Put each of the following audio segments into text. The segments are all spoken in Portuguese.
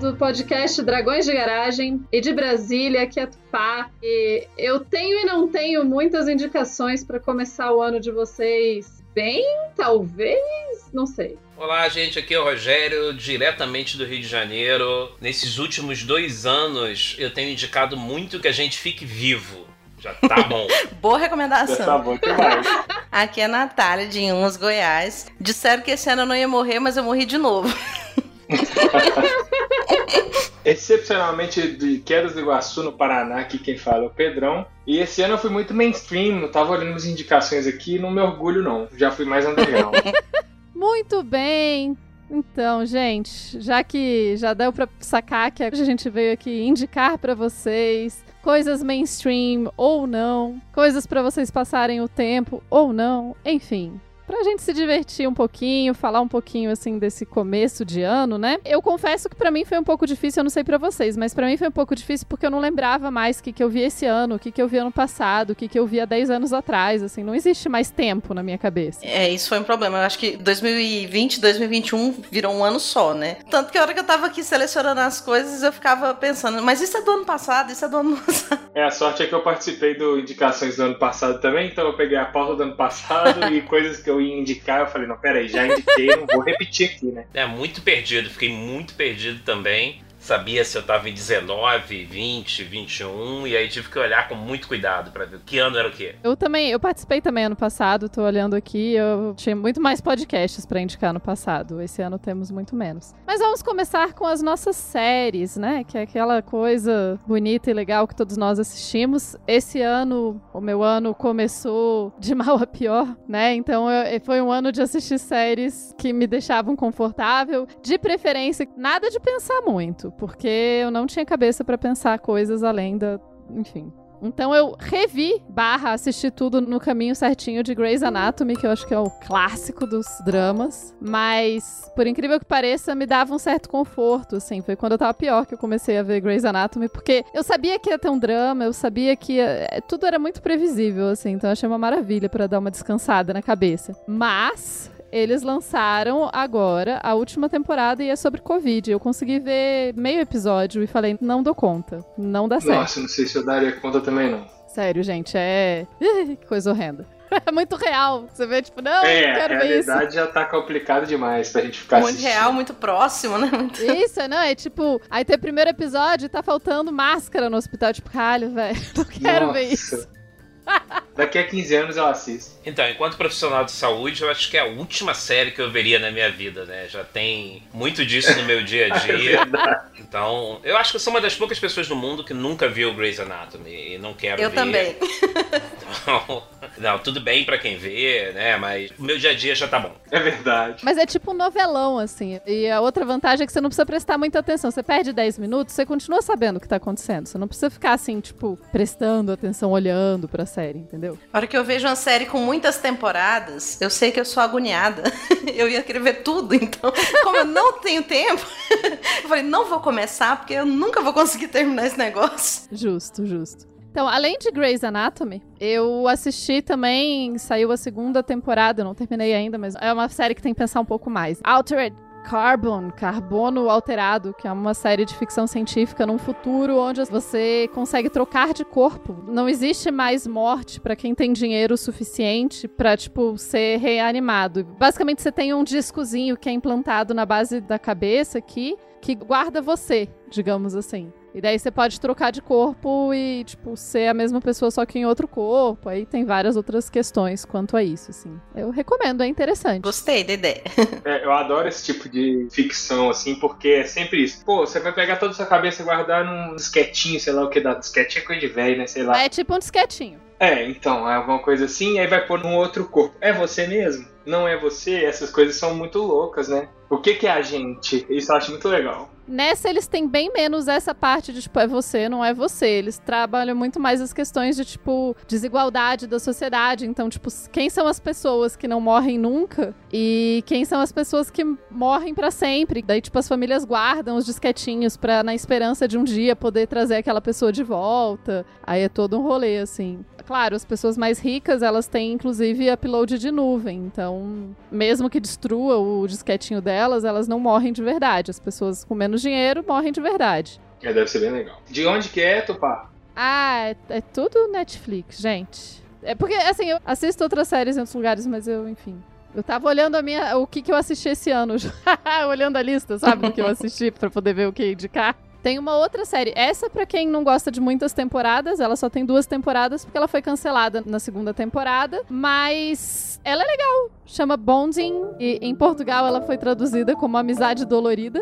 Do podcast Dragões de Garagem e de Brasília, que é Tupá. E eu tenho e não tenho muitas indicações para começar o ano de vocês bem, talvez, não sei. Olá, gente, aqui é o Rogério, diretamente do Rio de Janeiro. Nesses últimos dois anos, eu tenho indicado muito que a gente fique vivo. Já tá bom. Boa recomendação. Tá bom demais. Aqui é a Natália, de Inhas, Goiás. Disseram que esse ano eu não ia morrer, mas eu morri de novo. Excepcionalmente de Quedas do Iguaçu, no Paraná, aqui quem fala é o Pedrão. E esse ano eu fui muito mainstream, não tava olhando as indicações aqui, não me orgulho não. Já fui mais underground. Muito bem. Então, gente, já que já deu pra sacar que a gente veio aqui indicar pra vocês coisas mainstream ou não, coisas pra vocês passarem o tempo ou não, enfim, pra gente se divertir um pouquinho, falar um pouquinho assim desse começo de ano, né? Eu confesso que pra mim foi um pouco difícil, eu não sei pra vocês, mas pra mim foi um pouco difícil porque eu não lembrava mais o que, que eu vi esse ano, o que, que eu vi ano passado, o que, que eu vi há 10 anos atrás, assim, não existe mais tempo na minha cabeça. É, isso foi um problema. Eu acho que 2020, 2021 virou um ano só, né? Tanto que a hora que eu tava aqui selecionando as coisas, eu ficava pensando, mas isso é do ano passado, isso é do ano passado. é, a sorte é que eu participei do Indicações do ano passado também, então eu peguei a pauta do ano passado e coisas que eu ia indicar, eu falei, não, peraí, já indiquei, não vou repetir aqui, né? É muito perdido, fiquei muito perdido também. Sabia se eu tava em 19, 20, 21, e aí tive que olhar com muito cuidado pra ver que ano era o quê. Eu também, eu participei também ano passado, tô olhando aqui, eu tinha muito mais podcasts pra indicar no passado. Esse ano temos muito menos. Mas vamos começar com as nossas séries, né? Que é aquela coisa bonita e legal que todos nós assistimos. Esse ano, o meu ano começou de mal a pior, né? Então eu, foi um ano de assistir séries que me deixavam confortável, de preferência, nada de pensar muito, porque eu não tinha cabeça pra pensar coisas além da, enfim, então eu revi, barra, assisti tudo no caminho certinho de Grey's Anatomy, que eu acho que é o clássico dos dramas. Mas, por incrível que pareça, me dava um certo conforto, assim. Foi quando eu tava pior que eu comecei a ver Grey's Anatomy, porque eu sabia que ia ter um drama, eu sabia que ia... tudo era muito previsível, assim. Então eu achei uma maravilha para dar uma descansada na cabeça. Mas eles lançaram agora a última temporada e é sobre Covid. Eu consegui ver meio episódio e falei, não dou conta. Não dá certo. Nossa, não sei se eu daria conta também, não. Sério, gente, é. que coisa horrenda. É muito real. Você vê, tipo, não, é, não quero a ver isso. realidade já tá complicado demais pra gente ficar Muito assistindo. real, muito próximo, né? Muito... Isso, não, é tipo, aí tem o primeiro episódio e tá faltando máscara no hospital. Tipo, caralho, velho, não quero Nossa. ver isso. Daqui a 15 anos eu assisto. Então, enquanto profissional de saúde, eu acho que é a última série que eu veria na minha vida, né? Já tem muito disso no meu dia a É dia. verdade. Então, eu acho que eu sou uma das poucas pessoas no mundo que nunca viu Grey's Anatomy e não quero Eu ver. também. Então, não, tudo bem pra quem vê, né? Mas o meu dia a dia já tá bom. É verdade. Mas é tipo um novelão, assim. E a outra vantagem é que você não precisa prestar muita atenção. Você perde 10 minutos, você continua sabendo o que tá acontecendo. Você não precisa ficar assim, tipo, prestando atenção, olhando pra série, entendeu? A hora que eu vejo uma série com muitas temporadas, eu sei que eu sou agoniada. Eu ia querer ver tudo, então, como eu não tenho tempo, eu falei, não vou começar, porque eu nunca vou conseguir terminar esse negócio. Justo, justo. Então, além de Grey's Anatomy, eu assisti também, saiu a segunda temporada, eu não terminei ainda, mas é uma série que tem que pensar um pouco mais. Altered Carbon, Carbono Alterado, que é uma série de ficção científica num futuro onde você consegue trocar de corpo. Não existe mais morte pra quem tem dinheiro suficiente pra, tipo, ser reanimado. Basicamente, você tem um discozinho que é implantado na base da cabeça aqui, que guarda você, digamos assim. E daí você pode trocar de corpo e, tipo, ser a mesma pessoa só que em outro corpo. Aí tem várias outras questões quanto a isso, assim. Eu recomendo, é interessante. Gostei da ideia. É, eu adoro esse tipo de ficção, assim, porque é sempre isso. Pô, você vai pegar toda a sua cabeça e guardar num disquetinho, sei lá o que dá. Disquetinho é coisa de velho, né? Sei lá. É tipo um disquetinho. É, então, é alguma coisa assim, aí vai pôr num outro corpo. É você mesmo? Não é você? Essas coisas são muito loucas, né? O que, que é a gente? Isso eu acho muito legal. Nessa eles têm bem menos essa parte de tipo, é você, não é você. Eles trabalham muito mais as questões de tipo desigualdade da sociedade. Então, tipo, quem são as pessoas que não morrem nunca e quem são as pessoas que morrem para sempre. Daí, tipo, as famílias guardam os disquetinhos pra, na esperança de um dia poder trazer aquela pessoa de volta. Aí é todo um rolê, assim. Claro, as pessoas mais ricas, elas têm inclusive upload de nuvem. Então, mesmo que destrua o disquetinho delas, elas não morrem de verdade. As pessoas com menos dinheiro morrem de verdade. É, deve ser bem legal. De onde que é, Tupá? Ah, é, é tudo Netflix, gente. É porque, assim, eu assisto outras séries em outros lugares, mas eu, enfim. Eu tava olhando a minha, o que, que eu assisti esse ano. olhando a lista, sabe? Do que eu assisti pra poder ver o que indicar. Tem uma outra série. Essa, pra quem não gosta de muitas temporadas, ela só tem duas temporadas porque ela foi cancelada na segunda temporada. Mas ela é legal. Chama Bonding. E em Portugal ela foi traduzida como Amizade Dolorida.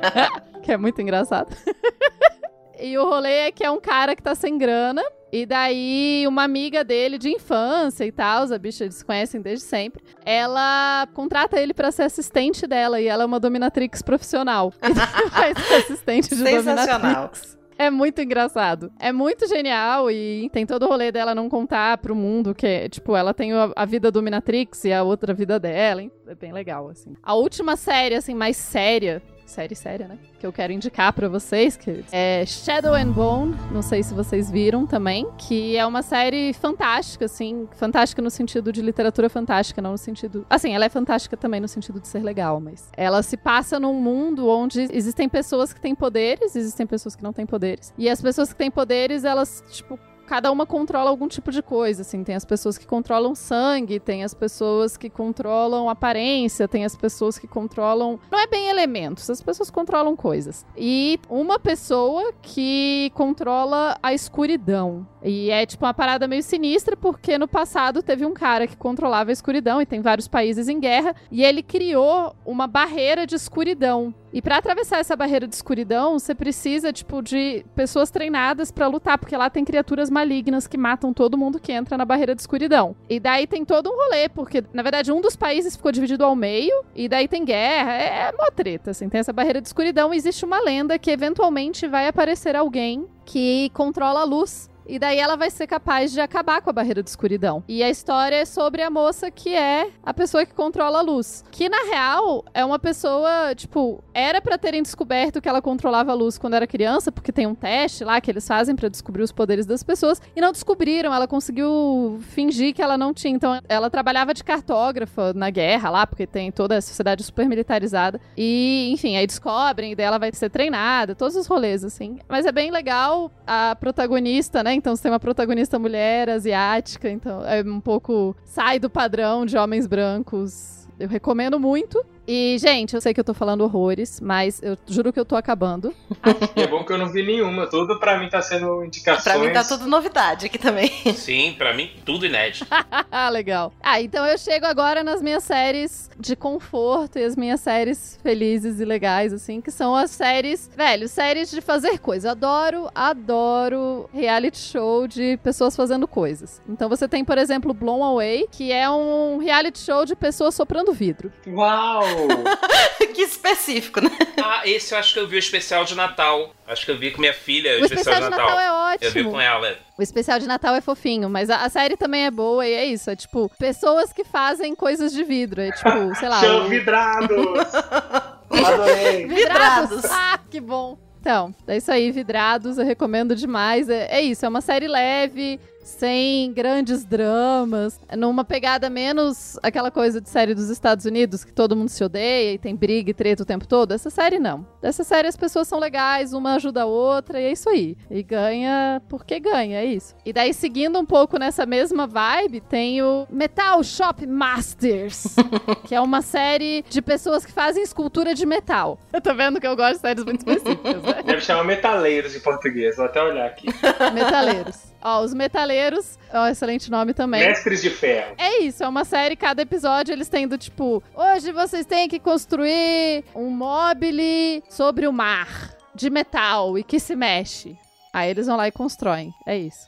que é muito engraçado. E o rolê é que é um cara que tá sem grana. E daí, uma amiga dele de infância e tal, a bicha eles conhecem desde sempre. Ela contrata ele para ser assistente dela e ela é uma dominatrix profissional. Ele vai ser assistente de Sensacional. dominatrix. É muito engraçado. É muito genial e tem todo o rolê dela não contar pro mundo que, tipo, ela tem a, a vida dominatrix e a outra vida dela. hein? É bem legal, assim. A última série, assim, mais séria, série séria, né? Que eu quero indicar pra vocês, é Shadow and Bone, não sei se vocês viram também, que é uma série fantástica, assim, fantástica no sentido de literatura fantástica, não no sentido... Assim, ela é fantástica também no sentido de ser legal, mas ela se passa num mundo onde existem pessoas que têm poderes, existem pessoas que não têm poderes, e as pessoas que têm poderes, elas, tipo, cada uma controla algum tipo de coisa, assim, tem as pessoas que controlam sangue, tem as pessoas que controlam aparência, tem as pessoas que controlam, não é bem elementos, as pessoas controlam coisas. E uma pessoa que controla a escuridão. E é tipo uma parada meio sinistra, porque no passado teve um cara que controlava a escuridão e tem vários países em guerra, e ele criou uma barreira de escuridão. E para atravessar essa barreira de escuridão, você precisa, tipo, de pessoas treinadas para lutar, porque lá tem criaturas malignas que matam todo mundo que entra na barreira de escuridão. E daí tem todo um rolê, porque, na verdade, um dos países ficou dividido ao meio, e daí tem guerra, é, é mó treta, assim. Tem essa barreira de escuridão, e existe uma lenda que eventualmente vai aparecer alguém que controla a luz e daí ela vai ser capaz de acabar com a barreira de escuridão. E a história é sobre a moça que é a pessoa que controla a luz. Que na real é uma pessoa, tipo, era para terem descoberto que ela controlava a luz quando era criança, porque tem um teste lá que eles fazem para descobrir os poderes das pessoas e não descobriram. Ela conseguiu fingir que ela não tinha. Então ela trabalhava de cartógrafa na guerra lá, porque tem toda a sociedade super militarizada. E, enfim, aí descobrem, e daí ela vai ser treinada, todos os rolês assim. Mas é bem legal a protagonista, né? Então você tem uma protagonista mulher asiática, então é um pouco sai do padrão de homens brancos. Eu recomendo muito. E, gente, eu sei que eu tô falando horrores, mas eu juro que eu tô acabando. E é bom que eu não vi nenhuma. Tudo pra mim tá sendo indicações. Pra mim tá tudo novidade aqui também. Sim, pra mim tudo inédito. Ah, legal. Ah, então eu chego agora nas minhas séries de conforto e as minhas séries felizes e legais, assim, que são as séries, velho, séries de fazer coisa. Adoro, adoro reality show de pessoas fazendo coisas. Então você tem, por exemplo, Blown Away, que é um reality show de pessoas soprando vidro. Uau! que específico, né? Ah, esse eu acho que eu vi o especial de Natal. Acho que eu vi com minha filha o, O especial de Natal é Eu vi ótimo. com ela. O especial de Natal é fofinho, mas a, a série também é boa e é isso. É tipo, pessoas que fazem coisas de vidro. É tipo, sei lá. Chão o- vidrados! Adorei! Vidrados. Ah, que bom. Então, é isso aí, Vidrados, eu recomendo demais. É, é isso, é uma série leve, sem grandes dramas, numa pegada menos aquela coisa de série dos Estados Unidos, que todo mundo se odeia e tem briga e treta o tempo todo. Essa série não. Dessa série as pessoas são legais, uma ajuda a outra e é isso aí. E ganha porque ganha, é isso. E daí, seguindo um pouco nessa mesma vibe, tem o Metal Shop Masters, que é uma série de pessoas que fazem escultura de metal. Eu tô vendo que eu gosto de séries muito específicas, né? Deve chamar metaleiros em português, vou até olhar aqui. Metaleiros. Ó, os Metaleiros, ó, excelente nome também. Mestres de ferro. É isso, é uma série, cada episódio eles têm do tipo, hoje vocês têm que construir um mobile sobre o mar, de metal e que se mexe. Aí eles vão lá e constroem. É isso.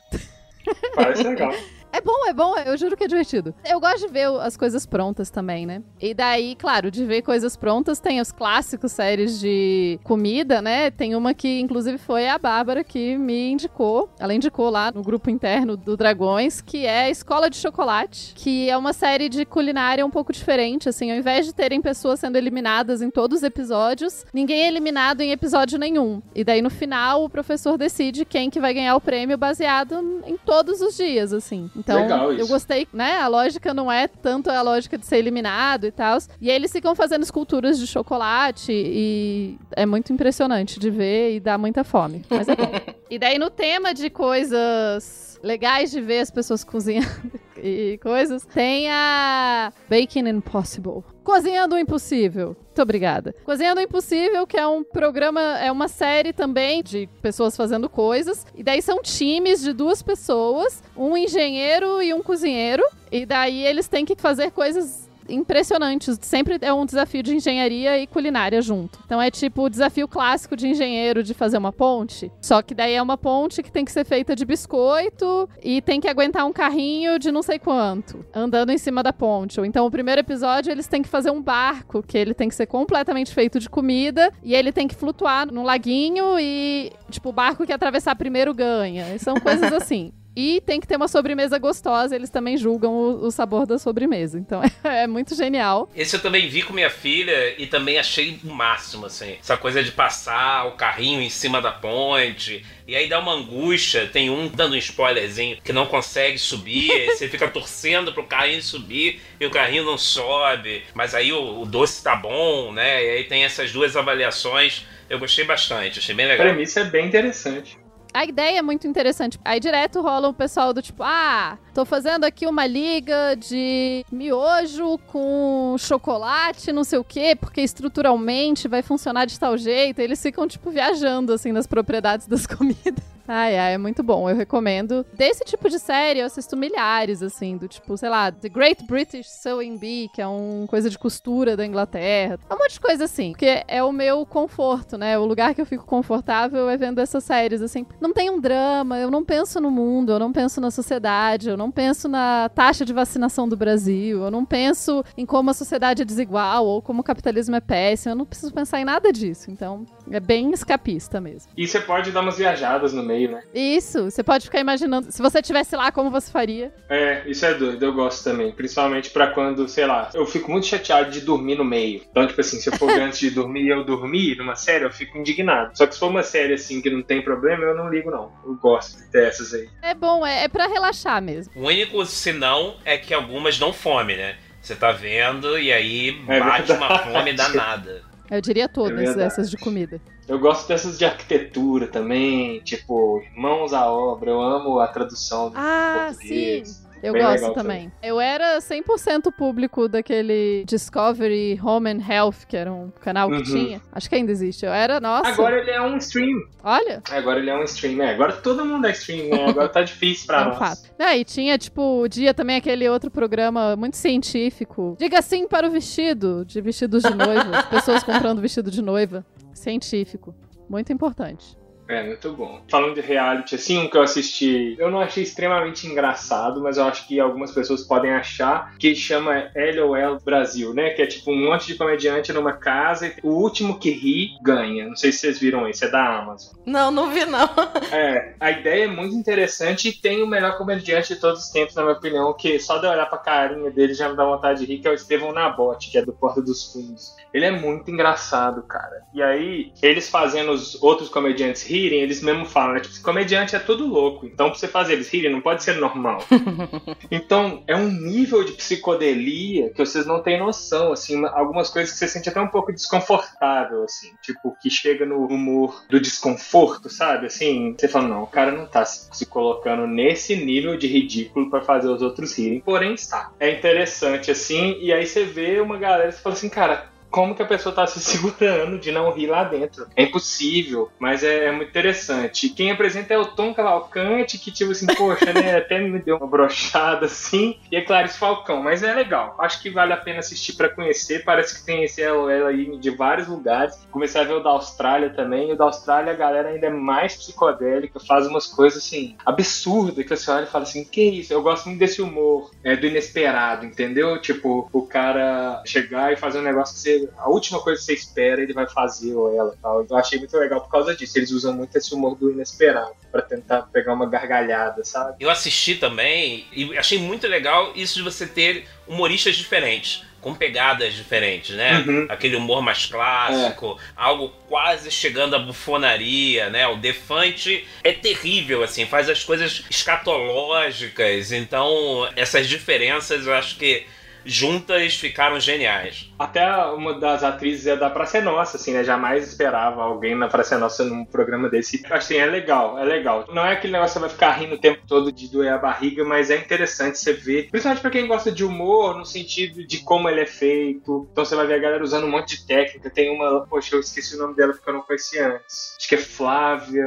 Parece legal. É bom, é bom, eu juro que é divertido. Eu gosto de ver as coisas prontas também, né? E daí, claro, de ver coisas prontas, tem os clássicos séries de comida, né? Tem uma que, inclusive, foi a Bárbara que me indicou. Ela indicou lá no grupo interno do Dragões, que é Escola de Chocolate, que é uma série de culinária um pouco diferente, assim, ao invés de terem pessoas sendo eliminadas em todos os episódios, ninguém é eliminado em episódio nenhum. E daí, no final, o professor decide quem que vai ganhar o prêmio baseado em todos os dias, assim. Então, eu gostei, né? A lógica não é tanto a lógica de ser eliminado e tal. E aí eles ficam fazendo esculturas de chocolate e é muito impressionante de ver e dá muita fome. Mas é bom. e daí no tema de coisas legais de ver as pessoas cozinhando e coisas, tem a Baking Impossible. Cozinhando o Impossível. Muito obrigada. Cozinhando o Impossível, que é um programa, é uma série também de pessoas fazendo coisas. E daí são times de duas pessoas, um engenheiro e um cozinheiro. E daí eles têm que fazer coisas impressionantes. Sempre é um desafio de engenharia e culinária junto. Então é tipo o desafio clássico de engenheiro de fazer uma ponte. Só que daí é uma ponte que tem que ser feita de biscoito e tem que aguentar um carrinho de não sei quanto, andando em cima da ponte. Ou então o primeiro episódio eles têm que fazer um barco, que ele tem que ser completamente feito de comida e ele tem que flutuar num laguinho e, tipo, o barco que atravessar primeiro ganha. E são coisas assim. E tem que ter uma sobremesa gostosa, eles também julgam o, o sabor da sobremesa. Então é, é muito genial. Esse eu também vi com minha filha e também achei o máximo, assim. Essa coisa de passar o carrinho em cima da ponte. E aí dá uma angústia. Tem um dando um spoilerzinho que não consegue subir. aí você fica torcendo pro carrinho subir e o carrinho não sobe. Mas aí o, o doce tá bom, né? E aí tem essas duas avaliações. Eu gostei bastante, achei bem A legal. premissa é bem interessante. A ideia é muito interessante. Aí direto rola o pessoal do tipo, ah, tô fazendo aqui uma liga de miojo com chocolate, não sei o quê, porque estruturalmente vai funcionar de tal jeito. Eles ficam, tipo, viajando, assim, nas propriedades das comidas. Ai, ai, é muito bom, eu recomendo. Desse tipo de série, eu assisto milhares, assim, do tipo, sei lá, The Great British Sewing Bee, que é uma coisa de costura da Inglaterra. É um monte de coisa assim, porque é o meu conforto, né? O lugar que eu fico confortável é vendo essas séries, assim. Não tem um drama, eu não penso no mundo, eu não penso na sociedade, eu não penso na taxa de vacinação do Brasil, eu não penso em como a sociedade é desigual ou como o capitalismo é péssimo, eu não preciso pensar em nada disso. Então, é bem escapista mesmo. E você pode dar umas viajadas no meio, né? Isso, você pode ficar imaginando. Se você estivesse lá, como você faria? É, isso é doido, eu gosto também. Principalmente pra quando, sei lá, eu fico muito chateado de dormir no meio. Então, tipo assim, se eu for antes de dormir e eu dormir numa série, eu fico indignado. Só que se for uma série assim que não tem problema, eu não ligo, não. Eu gosto de ter essas aí. É bom, é, é para relaxar mesmo. O único sinão é que algumas dão fome, né? Você tá vendo e aí É bate uma verdade. fome danada. Eu diria todas É essas de comida. Eu gosto dessas de arquitetura também, tipo, Mãos à Obra. Eu amo a tradução do Ah, português. Eu Bem gosto também. Eu era 100% público daquele Discovery Home and Health, que era um canal que Uhum. tinha. Acho que ainda existe. Eu era, nossa. Agora ele é um stream. Olha, Agora ele é um stream, né? Agora todo mundo é stream, né? Agora tá difícil pra é um nós. fato. Não, e tinha, tipo, o dia também aquele outro programa muito científico. Diga sim para o vestido, de vestidos de noiva. pessoas comprando vestido de noiva. Científico. Muito importante. É, muito bom. Falando de reality, assim, um que eu assisti, eu não achei extremamente engraçado, mas eu acho que algumas pessoas podem achar, que chama LOL Brasil, né? Que é tipo um monte de comediante numa casa e o último que ri ganha. Não sei se vocês viram esse, é da Amazon. Não, não vi não. É, a ideia é muito interessante e tem o melhor comediante de todos os tempos, na minha opinião, que só de olhar pra carinha dele já me dá vontade de rir, que é o Estevão Nabote, que é do Porta dos Fundos. Ele é muito engraçado, cara. E aí, eles fazendo os outros comediantes rirem, eles mesmo falam, né? Tipo, comediante é todo louco. Então, pra você fazer eles rirem, não pode ser normal. então, é um nível de psicodelia que vocês não têm noção, assim. Algumas coisas que você sente até um pouco desconfortável, assim. Tipo, que chega no humor do desconforto, sabe? Assim, você fala, não, o cara não tá se se colocando nesse nível de ridículo pra fazer os outros rirem. Porém, está. É interessante, assim. E aí você vê uma galera que fala assim, cara, como que a pessoa tá se segurando de não rir lá dentro. É impossível, mas é, é muito interessante. Quem apresenta é o Tom Cavalcante, que tipo assim, poxa, né, até me deu uma brochada assim, e é Clarice Falcão, mas é legal. Acho que vale a pena assistir para conhecer. Parece que tem esse elo aí de vários lugares. Comecei a ver o da Austrália também, e o da Austrália a galera ainda é mais psicodélica, faz umas coisas assim absurdas que olha e fala assim, que isso? Eu gosto muito desse humor, é, do inesperado, entendeu? Tipo, o cara chegar e fazer um negócio que você, a última coisa que você espera, ele vai fazer ou ela tal. Eu achei muito legal por causa disso. Eles usam muito esse humor do inesperado para tentar pegar uma gargalhada, sabe? Eu assisti também e achei muito legal isso de você ter humoristas diferentes com pegadas diferentes, né? Uhum. Aquele humor mais clássico, algo quase chegando à bufonaria, né? O Defante é terrível, assim, faz as coisas escatológicas. Então, essas diferenças eu acho que juntas ficaram geniais. Até uma das atrizes é da Praça Nossa, assim, né? Jamais esperava alguém na Praça Nossa num programa desse. Assim, é legal, é legal. Não é aquele negócio que você vai ficar rindo o tempo todo de doer a barriga, mas é interessante você ver. Principalmente pra quem gosta de humor, no sentido de como ele é feito. Então você vai ver a galera usando um monte de técnica. Tem uma, poxa, eu esqueci o nome dela porque eu não conheci antes. Acho que é Flávia.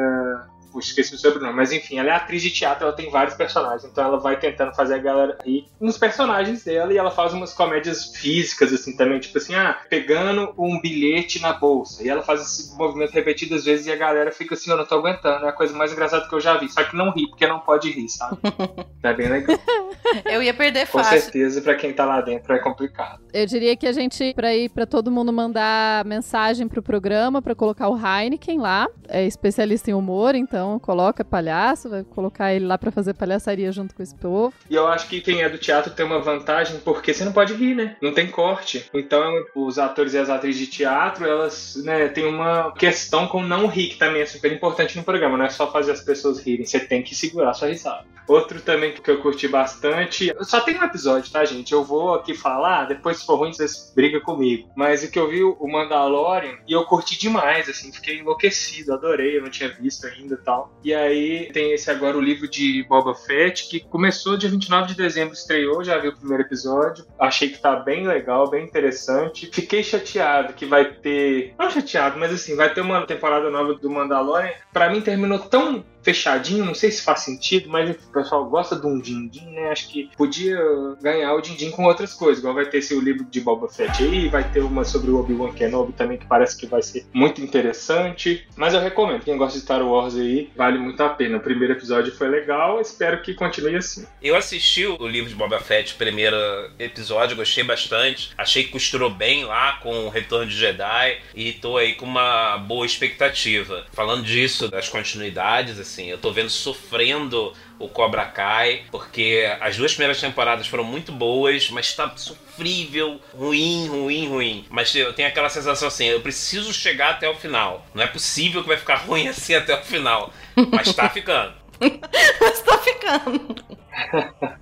Esqueci o sobrenome, mas enfim, ela é atriz de teatro, ela tem vários personagens, então ela vai tentando fazer a galera rir nos personagens dela e ela faz umas comédias físicas, assim, também, tipo assim, ah, pegando um bilhete na bolsa, e ela faz esse movimento repetidas vezes e a galera fica assim, eu não tô aguentando, é a coisa mais engraçada que eu já vi, só que não ri, porque não pode rir, sabe? É bem legal. Eu ia perder Com fácil. certeza, pra quem tá lá dentro é complicado. Eu diria que a gente, pra ir pra todo mundo mandar mensagem pro programa, pra colocar o Heineken lá, é especialista em humor, então coloca palhaço, vai colocar ele lá pra fazer palhaçaria junto com esse povo. E eu acho que quem é do teatro tem uma vantagem porque você não pode rir, né? Não tem corte. Então, os atores e as atrizes de teatro, elas né, têm uma questão com não rir, que também é super importante no programa. Não é só fazer as pessoas rirem, você tem que segurar sua risada. Outro também que eu curti bastante. Só tem um episódio, tá, gente? Eu vou aqui falar, depois se for ruim, vocês brigam comigo. Mas o que eu vi o Mandalorian e eu curti demais, assim, fiquei enlouquecido, adorei, eu não tinha visto ainda e tal. E aí tem esse agora o livro de Boba Fett, que começou dia 29 de dezembro, estreou, já vi o primeiro episódio. Achei que tá bem legal, bem interessante. Fiquei chateado que vai ter. Não chateado, mas assim, vai ter uma temporada nova do Mandalorian. Pra mim terminou tão fechadinho, não sei se faz sentido, mas o pessoal gosta de um din-din, né? Acho que podia ganhar o din-din com outras coisas, igual vai ter esse o livro de Boba Fett aí, vai ter uma sobre o Obi-Wan Kenobi também, que parece que vai ser muito interessante. Mas eu recomendo, quem gosta de Star Wars aí, vale muito a pena. O primeiro episódio foi legal, espero que continue assim. Eu assisti o livro de Boba Fett, primeiro episódio, gostei bastante. Achei que costurou bem lá com o Retorno de Jedi e tô aí com uma boa expectativa. Falando disso, das continuidades, assim, eu tô vendo sofrendo o Cobra Kai, porque as duas primeiras temporadas foram muito boas, mas tá sofrível, ruim, ruim, ruim. Mas eu tenho aquela sensação assim, eu preciso chegar até o final. Não é possível que vai ficar ruim assim até o final. Mas tá ficando. Mas tá ficando.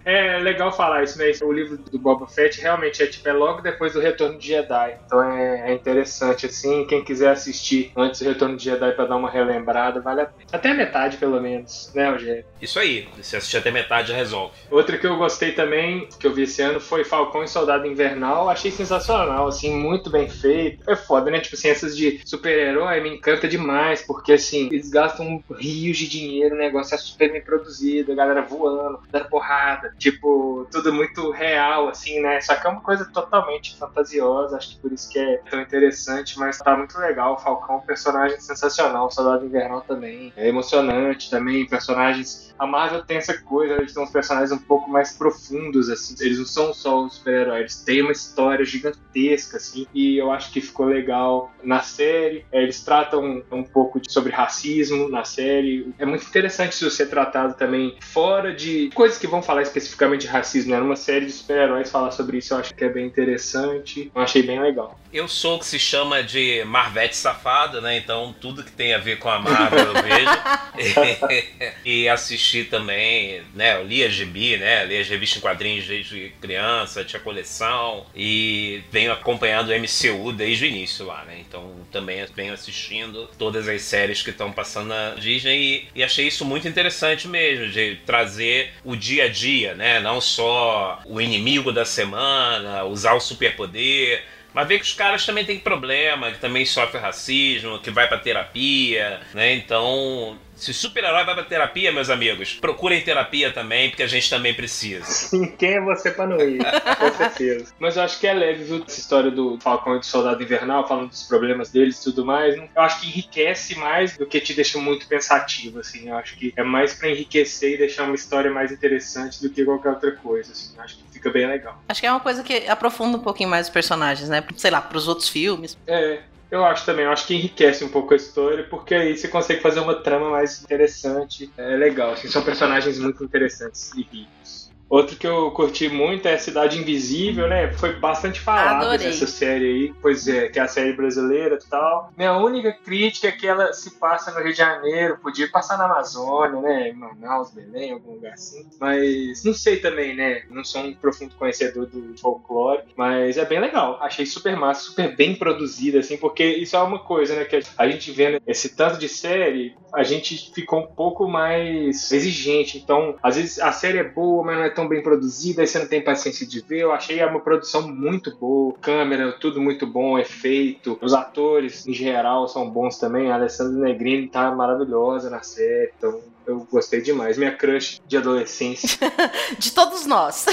É legal falar isso, né? O livro do Boba Fett realmente é tipo é logo depois do Retorno de Jedi. Então é, é interessante assim. Quem quiser assistir antes do Retorno de Jedi pra dar uma relembrada, vale a pena. Até a metade, pelo menos, né, Rogério? Isso aí, se assistir até metade resolve. Outra que eu gostei também, que eu vi esse ano, foi Falcão e Soldado Invernal. Achei sensacional, assim, muito bem feito. É foda, né? Tipo assim, essas de super-herói me encanta demais, porque assim, eles gastam rios de dinheiro, o negócio é super bem produzido, a galera voando, dando porrada, tipo, tudo muito real, assim, né? Só que é uma coisa totalmente fantasiosa, acho que por isso que é tão interessante, mas tá muito legal. O Falcão é um personagem sensacional, o Soldado Invernal também. É emocionante também, personagens. A Marvel tem essa coisa, eles são uns personagens um pouco mais profundos, assim. Eles não são só os super-heróis, têm uma história gigantesca, assim. E eu acho que ficou legal na série. É, Eles tratam um pouco sobre racismo na série. É muito interessante isso ser tratado também fora de coisas que vão falar especificamente de racismo. Né? Numa série de super-heróis falar sobre isso eu acho que é bem interessante. Eu achei bem legal. Eu sou o que se chama de Marvete safado, né? Então tudo que tem a ver com a Marvel eu vejo. e assisti também, né? Eu li a GB, né? Li as revistas em quadrinhos desde criança, tinha coleção. E venho acompanhando o MCU desde o início lá, né? Então também venho assistindo todas as séries que estão passando na Disney. E, e achei isso muito interessante mesmo, de trazer o dia a dia, né? Não só o inimigo da semana, usar o superpoder Mas vê que os caras também têm problema, que também sofrem racismo, que vai pra terapia, né? Então, se super-herói vai pra terapia, meus amigos, procurem terapia também, porque a gente também precisa. Sim, quem é você pra não ir? Com certeza. Mas eu acho que é leve, viu? Essa história do Falcão e do Soldado Invernal, falando dos problemas deles e tudo mais. Eu acho que enriquece mais do que te deixa muito pensativo, assim. Eu acho que é mais pra enriquecer e deixar uma história mais interessante do que qualquer outra coisa, assim. Eu acho que fica bem legal. Acho que é uma coisa que aprofunda um pouquinho mais os personagens, né? Sei lá, pros outros filmes. É, eu acho também, eu acho que enriquece um pouco a história, porque aí você consegue fazer uma trama mais interessante. É legal, assim, são personagens muito interessantes e ricos. Outro que eu curti muito é Cidade Invisível, né? Foi bastante falado essa série aí. Pois é, que é a série brasileira e tal. Minha única crítica é que ela se passa no Rio de Janeiro, podia passar na Amazônia, né? Em Manaus, Belém, algum lugar assim. Mas não sei também, né? Não sou um profundo conhecedor do folclore, mas é bem legal. Achei super massa, super bem produzida, assim, porque isso é uma coisa, né? Que a gente vendo esse tanto de série, a gente ficou um pouco mais exigente. Então, às vezes a série é boa, mas não é tão bem produzida, aí você não tem paciência de ver. Eu achei uma produção muito boa, câmera, tudo muito bom, efeito. Os atores, em geral, são bons também. A Alessandra Negrini tá maravilhosa na série, então eu gostei demais. Minha crush de adolescência. De todos nós.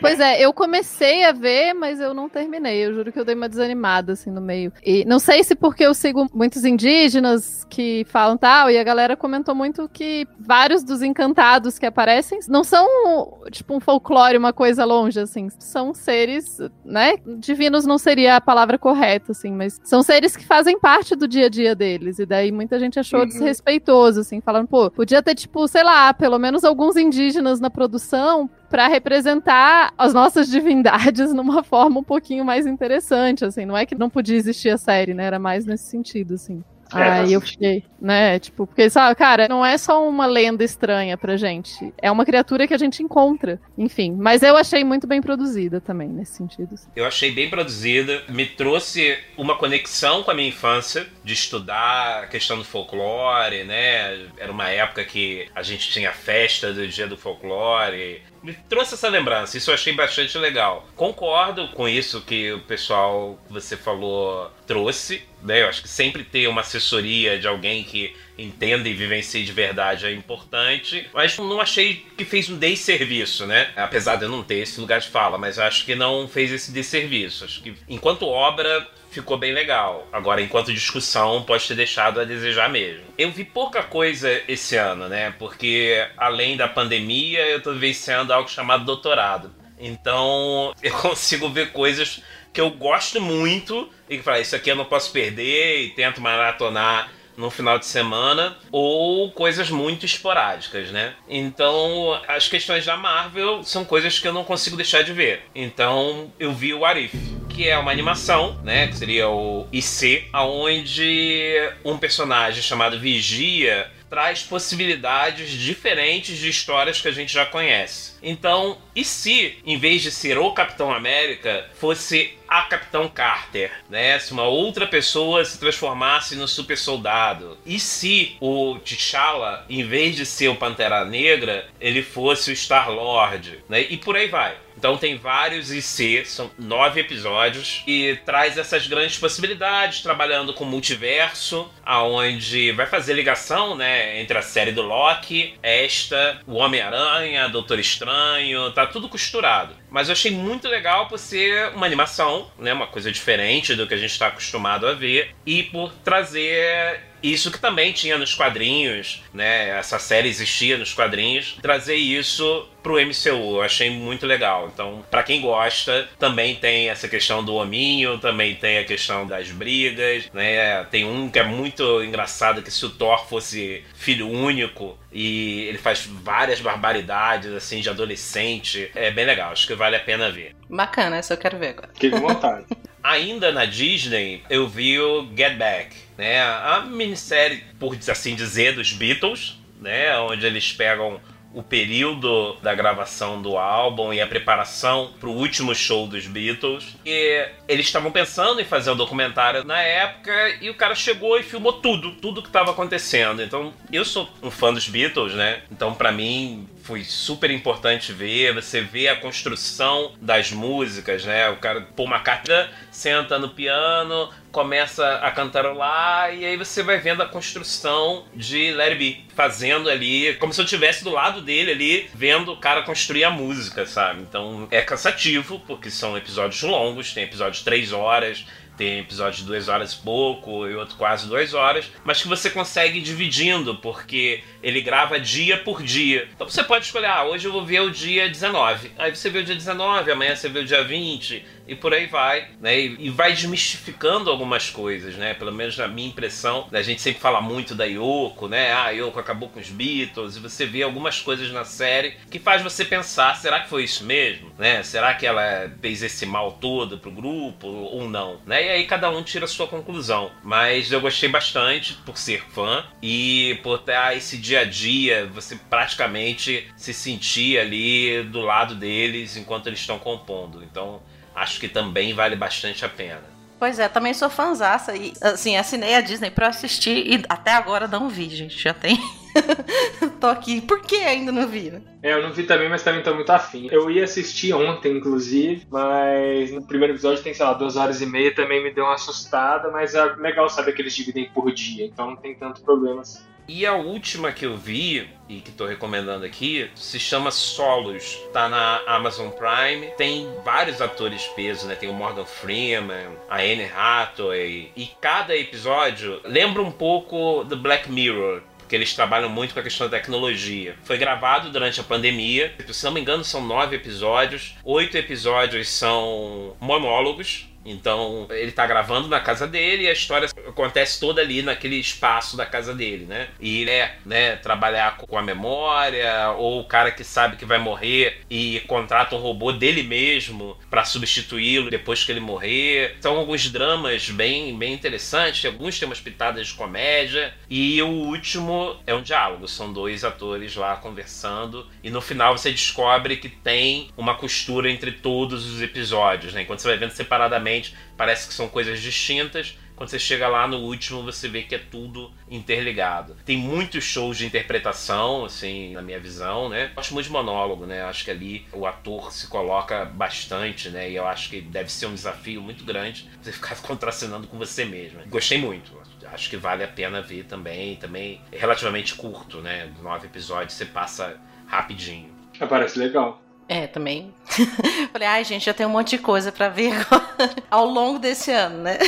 Pois é, eu comecei a ver, mas eu não terminei. Eu juro que eu dei uma desanimada, assim, no meio. E não sei se porque eu sigo muitos indígenas que falam tal, e a galera comentou muito que vários dos encantados que aparecem não são, tipo, um folclore, uma coisa longe, assim. São seres, né? Divinos não seria a palavra correta, assim, mas são seres que fazem parte do dia a dia deles. E daí muita gente achou Uhum. desrespeitoso, assim, falando, pô, podia ter, tipo, sei lá, pelo menos alguns indígenas na produção pra representar as nossas divindades numa forma um pouquinho mais interessante, assim. Não é que não podia existir a série, né? Era mais nesse sentido, assim. É, Aí eu fiquei, né? Tipo, porque, sabe, cara, não é só uma lenda estranha pra gente. É uma criatura que a gente encontra. Enfim, mas eu achei muito bem produzida também, nesse sentido. assim. Eu achei bem produzida, me trouxe uma conexão com a minha infância, de estudar a questão do folclore, né? Era uma época que a gente tinha festa do dia do folclore. Me trouxe essa lembrança, isso eu achei bastante legal. Concordo com isso que o pessoal que você falou trouxe, né? Eu acho que sempre ter uma assessoria de alguém que entenda e vivencie de verdade é importante, mas não achei que fez um desserviço, né? Apesar de eu não ter esse lugar de fala, mas acho que não fez esse desserviço. Acho que enquanto obra ficou bem legal. Agora, enquanto discussão, pode ter deixado a desejar mesmo. Eu vi pouca coisa esse ano, né? Porque além da pandemia, eu tô vivenciando algo chamado doutorado. Então, eu consigo ver coisas que eu gosto muito e que fala, isso aqui eu não posso perder e tento maratonar no final de semana ou coisas muito esporádicas, né? Então, as questões da Marvel são coisas que eu não consigo deixar de ver. Então, eu vi o Arif, que é uma animação, né, que seria o IC, aonde um personagem chamado Vigia traz possibilidades diferentes de histórias que a gente já conhece. Então, e se, em vez de ser o Capitão América, fosse a Capitão Carter, né? Se uma outra pessoa se transformasse no super soldado. E se o T'Challa, em vez de ser o Pantera Negra, ele fosse o Star-Lord, né? E por aí vai. Então tem vários IC, são nove episódios, e traz essas grandes possibilidades, trabalhando com multiverso, aonde vai fazer ligação, né, entre a série do Loki, esta, o Homem-Aranha, Doutor Estranho, tá tudo costurado. Mas eu achei muito legal por ser uma animação, né, uma coisa diferente do que a gente está acostumado a ver, e por trazer isso que também tinha nos quadrinhos, né? Essa série existia nos quadrinhos. Trazer isso pro MCU, eu achei muito legal. Então, pra quem gosta, também tem essa questão do hominho, também tem a questão das brigas, né? Tem um que é muito engraçado que se o Thor fosse filho único e ele faz várias barbaridades assim de adolescente, é bem legal, acho que vale a pena ver. Bacana, essa eu quero ver agora. Fiquei com vontade. Ainda na Disney, eu vi o Get Back, né? A minissérie, por assim dizer, dos Beatles, né? Onde eles pegam o período da gravação do álbum e a preparação para o último show dos Beatles. E eles estavam pensando em fazer um documentário na época e o cara chegou e filmou tudo, tudo que estava acontecendo. Então, eu sou um fã dos Beatles, né? Então, para mim, foi super importante ver. Você vê a construção das músicas, né? O cara, pô, uma carta senta no piano, começa a cantarolar e aí você vai vendo a construção de Larry B, fazendo ali, como se eu estivesse do lado dele ali, vendo o cara construir a música, sabe? Então é cansativo, porque são episódios longos, tem episódios de três horas, tem episódio de duas horas e pouco e outro quase duas horas, mas que você consegue dividindo, porque ele grava dia por dia. Então você pode escolher, ah, hoje eu vou ver o dia 19. Aí você vê o dia 19, amanhã você vê o dia 20, e por aí vai, né? E, vai desmistificando algumas coisas, né? Pelo menos na minha impressão, né? a gente sempre fala muito da Yoko, né? Ah, Yoko acabou com os Beatles, e você vê algumas coisas na série que faz você pensar, será que foi isso mesmo? Né? Será que ela fez esse mal todo pro grupo ou não? Né? E aí cada um tira a sua conclusão. Mas eu gostei bastante por ser fã e por ter esse dia a dia, você praticamente se sentir ali do lado deles enquanto eles estão compondo. Então, acho que também vale bastante a pena. Pois é, também sou fãzaça e, assim, assinei a Disney pra assistir e até agora não vi, gente. Já tem. tô aqui. Por que ainda não vi, né? É, eu não vi também, mas também tô muito afim. Eu ia assistir ontem, inclusive, mas no primeiro episódio tem, sei lá, duas horas e meia, também me deu uma assustada, mas é legal saber que eles dividem por dia, então não tem tanto problema assim. E a última que eu vi, e que estou recomendando aqui, se chama Solos. Tá na Amazon Prime. Tem vários atores peso, né? Tem o Morgan Freeman, a Anne Hathaway. E cada episódio lembra um pouco do Black Mirror que eles trabalham muito com a questão da tecnologia. Foi gravado durante a pandemia, se não me engano, são nove episódios. Oito episódios são monólogos, então, ele tá gravando na casa dele e a história acontece toda ali naquele espaço da casa dele, né? E ele é, né, trabalhar com a memória, ou o cara que sabe que vai morrer e contrata um robô dele mesmo para substituí-lo depois que ele morrer. São alguns dramas bem, bem interessantes, alguns têm umas pitadas de comédia, e o último é um diálogo, são dois atores lá conversando, e no final você descobre que tem uma costura entre todos os episódios, né? Enquanto você vai vendo separadamente parece que são coisas distintas. Quando você chega lá no último, você vê que é tudo interligado. Tem muitos shows de interpretação, assim, na minha visão, né? Eu gosto muito de monólogo, né? Eu acho que ali o ator se coloca bastante, né? E eu acho que deve ser um desafio muito grande você ficar contracenando com você mesmo. Gostei muito. Acho que vale a pena ver também. Também é relativamente curto, né? Nove episódios você passa rapidinho. Parece legal. É, também. Falei, ai, gente, já tem um monte de coisa para ver ao longo desse ano, né?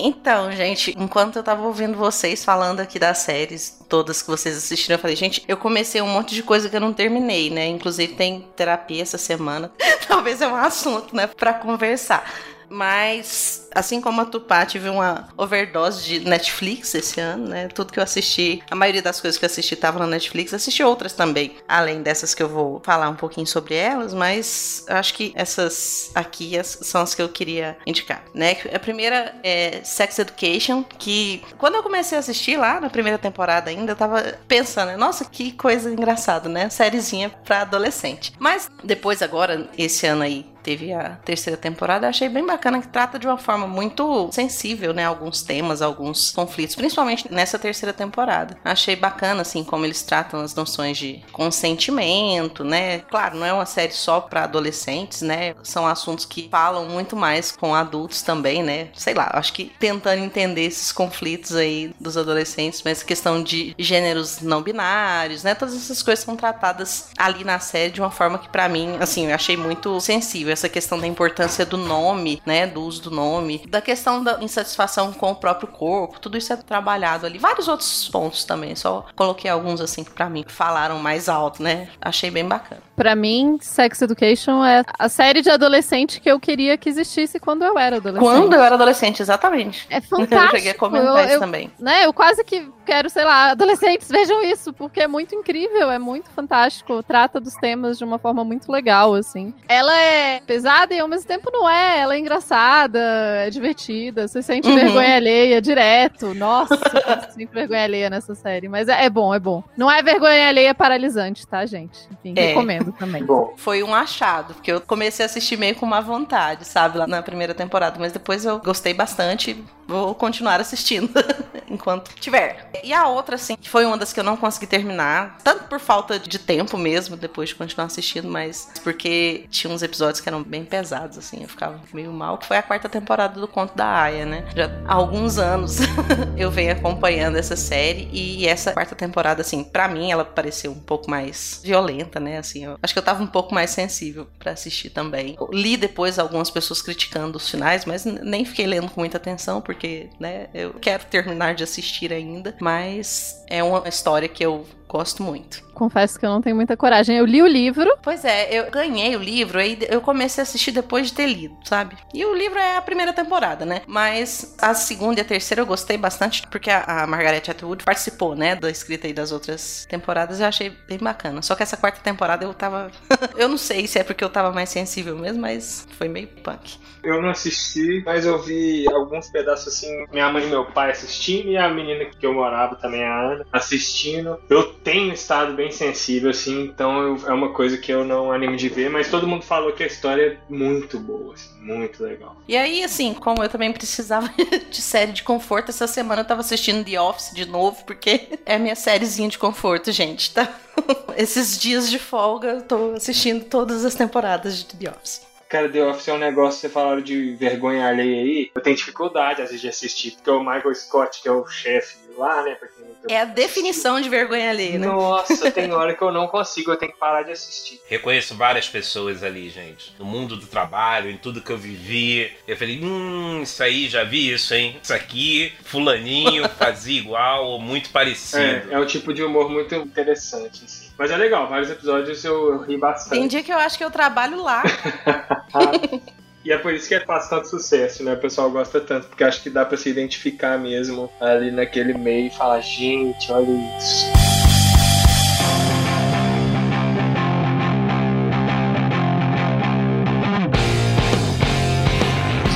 Então, gente, enquanto eu tava ouvindo vocês falando aqui das séries, todas que vocês assistiram, eu falei, gente, eu comecei um monte de coisa que eu não terminei, né? Inclusive tem terapia essa semana. Talvez é um assunto, né, para conversar. Mas, assim como a Tupá, tive uma overdose de Netflix esse ano, né? Tudo que eu assisti, a maioria das coisas que eu assisti estava na Netflix. Assisti outras também, além dessas que eu vou falar um pouquinho sobre elas, mas acho que essas aqui são as que eu queria indicar, né? A primeira é Sex Education, que quando eu comecei a assistir lá na primeira temporada ainda, eu tava pensando, nossa, que coisa engraçada, né? Sériezinha pra adolescente. Mas depois agora, esse ano aí, teve a terceira temporada, eu achei bem bacana que trata de uma forma muito sensível, né, alguns temas, alguns conflitos, principalmente nessa terceira temporada. Achei bacana assim como eles tratam as noções de consentimento, né? Claro, não é uma série só para adolescentes, né? São assuntos que falam muito mais com adultos também, né? Sei lá, acho que tentando entender esses conflitos aí dos adolescentes, mas questão de gêneros não binários, né? Todas essas coisas são tratadas ali na série de uma forma que para mim, assim, eu achei muito sensível essa questão da importância do nome, né, do uso do nome, da questão da insatisfação com o próprio corpo, tudo isso é trabalhado ali. Vários outros pontos também, só coloquei alguns assim que para mim falaram mais alto, né? Achei bem bacana. Para mim, Sex Education é a série de adolescente que eu queria que existisse quando eu era adolescente. Quando eu era adolescente, exatamente. É fantástico. Eu cheguei a comentar eu, isso eu, também. Né, eu quase que quero, sei lá, adolescentes vejam isso, porque é muito incrível, é muito fantástico, trata dos temas de uma forma muito legal, assim. Ela é pesada e ao mesmo tempo não é. Ela é engraçada, é divertida, você sente uhum. vergonha alheia direto. Nossa, você sente vergonha alheia nessa série. Mas é, é, bom, é bom. Não é vergonha alheia paralisante, tá, gente? Enfim, é. recomendo também. Bom. Foi um achado, porque eu comecei a assistir meio com uma vontade, sabe, lá na primeira temporada. Mas depois eu gostei bastante vou continuar assistindo enquanto tiver. E a outra, assim, que foi uma das que eu não consegui terminar, tanto por falta de tempo mesmo, depois de continuar assistindo, mas porque tinha uns episódios que eram bem pesados, assim, eu ficava meio mal, que foi a quarta temporada do Conto da Aya, né? Já há alguns anos eu venho acompanhando essa série e essa quarta temporada, assim, para mim ela pareceu um pouco mais violenta, né? Assim, eu acho que eu tava um pouco mais sensível para assistir também. Eu li depois algumas pessoas criticando os finais, mas nem fiquei lendo com muita atenção, porque, né, eu quero terminar de assistir ainda, mas é uma história que eu gosto muito. Confesso que eu não tenho muita coragem. Eu li o livro. Pois é, eu ganhei o livro, aí eu comecei a assistir depois de ter lido, sabe? E o livro é a primeira temporada, né? Mas a segunda e a terceira eu gostei bastante, porque a, a Margaret Atwood participou, né, da escrita aí das outras temporadas, eu achei bem bacana. Só que essa quarta temporada eu tava. eu não sei se é porque eu tava mais sensível mesmo, mas foi meio punk. Eu não assisti, mas eu vi alguns pedaços assim, minha mãe e meu pai assistindo e a menina que eu morava também, a Ana, assistindo. Eu tenho estado bem sensível, assim, então eu- é uma coisa que eu não animo de ver, mas todo mundo falou que a história é muito boa, assim, muito legal. E aí, assim, como eu também precisava de série de conforto, essa semana eu tava assistindo The Office de novo, porque é minha sériezinha de conforto, gente, tá? Esses dias de folga eu tô assistindo todas as temporadas de The Office. Cara, The Office é um negócio, você falaram de vergonha alheia aí, eu tenho dificuldade às vezes de assistir, porque o Michael Scott, que é o chefe lá, né, pra quem É a definição de vergonha alheia, né? Nossa, tem hora que eu não consigo, eu tenho que parar de assistir. Reconheço várias pessoas ali, gente. No mundo do trabalho, em tudo que eu vivi. Eu falei, hum, isso aí, já vi isso, hein? Isso aqui, fulaninho fazia igual ou muito parecido. É, é um tipo de humor muito interessante, assim. Mas é legal, vários episódios eu, eu ri bastante. Tem dia que eu acho que eu trabalho lá. E é por isso que faz tanto sucesso, né? O pessoal gosta tanto, porque acho que dá pra se identificar mesmo ali naquele meio e falar, gente, olha isso.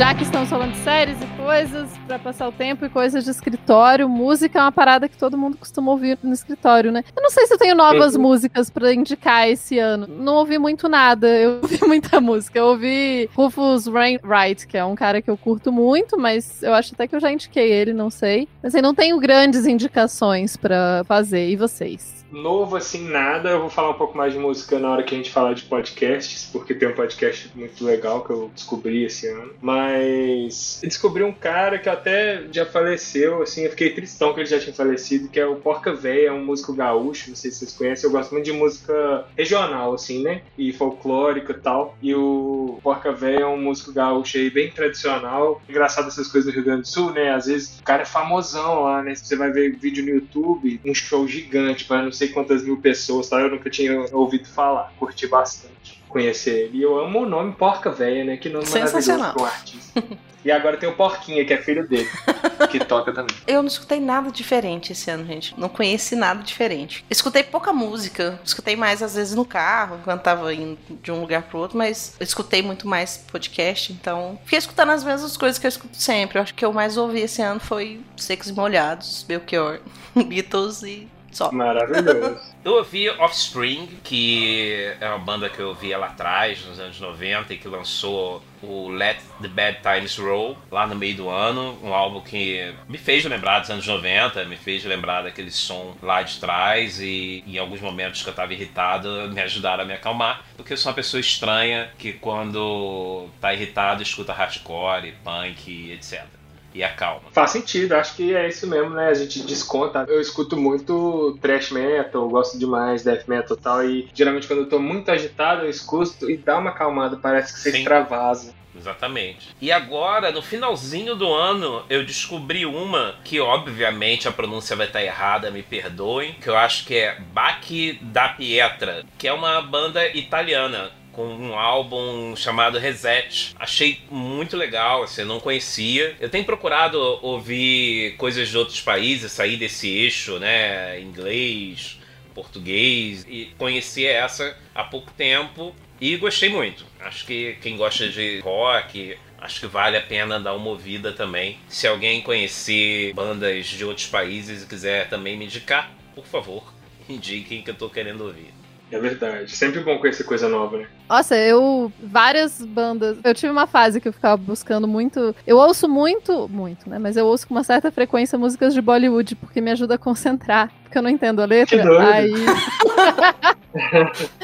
Já que estamos falando de séries e coisas pra passar o tempo e coisas de escritório, música é uma parada que todo mundo costuma ouvir no escritório, né? Eu não sei se eu tenho novas Uhum. músicas pra indicar esse ano. Não ouvi muito nada, eu ouvi muita música. Eu ouvi Rufus Wainwright, que é um cara que eu curto muito, mas eu acho até que eu já indiquei ele, não sei. Mas eu não tenho grandes indicações pra fazer. E vocês? Novo assim, nada. Eu vou falar um pouco mais de música na hora que a gente falar de podcasts, porque tem um podcast muito legal que eu descobri esse ano. Mas descobri um cara que até já faleceu, assim, eu fiquei tristão que ele já tinha falecido, que é o Porca Véia, é um músico gaúcho, não sei se vocês conhecem, eu gosto muito de música regional, assim, né? E folclórica e tal. E o Porca Véia é um músico gaúcho aí bem tradicional. Engraçado essas coisas do Rio Grande do Sul, né? Às vezes o cara é famosão lá, né? Você vai ver vídeo no YouTube, um show gigante para não sei quantas mil pessoas, tá? Eu nunca tinha ouvido falar, curti bastante conhecer ele. E eu amo o nome Porca Véia, né? Que nome maravilhoso pra um artista. E agora tem o Porquinha, que é filho dele, que toca também. Eu não escutei nada diferente esse ano, gente. Não conheci nada diferente. Escutei pouca música. Escutei mais, às vezes, no carro, quando tava indo de um lugar pro outro, mas escutei muito mais podcast, então. Fiquei escutando as mesmas coisas que eu escuto sempre. Eu acho que o que eu mais ouvi esse ano foi Secos e Molhados, Belchior, Beatles e só. Maravilhoso. Eu ouvi Offspring, que é uma banda que eu ouvia lá atrás, nos anos 90, e que lançou o Let the Bad Times Roll lá no meio do ano. Um álbum que me fez lembrar dos anos 90, me fez lembrar daquele som lá de trás, e em alguns momentos que eu tava irritado, me ajudaram a me acalmar, porque eu sou uma pessoa estranha que quando tá irritado escuta hardcore, punk, etc. E acalma. Faz sentido, acho que é isso mesmo, né? A gente desconta. Eu escuto muito thrash metal, gosto demais death metal e tal, e geralmente quando eu tô muito agitado eu escuto e dá uma acalmada, parece que você Sim. extravasa. Exatamente. E agora, no finalzinho do ano, eu descobri uma que, obviamente, a pronúncia vai estar errada, me perdoem, que eu acho que é Bachi da Pietra, que é uma banda italiana com um álbum chamado Reset. Achei muito legal, assim, não conhecia. Eu tenho procurado ouvir coisas de outros países, sair desse eixo, né, inglês, português, e conheci essa há pouco tempo e gostei muito. Acho que quem gosta de rock, acho que vale a pena dar uma ouvida também. Se alguém conhecer bandas de outros países e quiser também me indicar, por favor, indiquem que eu tô querendo ouvir. É verdade. Sempre bom conhecer coisa nova, né? Nossa, eu. Várias bandas. Eu tive uma fase que eu ficava buscando muito. Eu ouço muito. Muito, né? Mas eu ouço com uma certa frequência músicas de Bollywood, porque me ajuda a concentrar. Porque eu não entendo a letra. Que doido. Aí.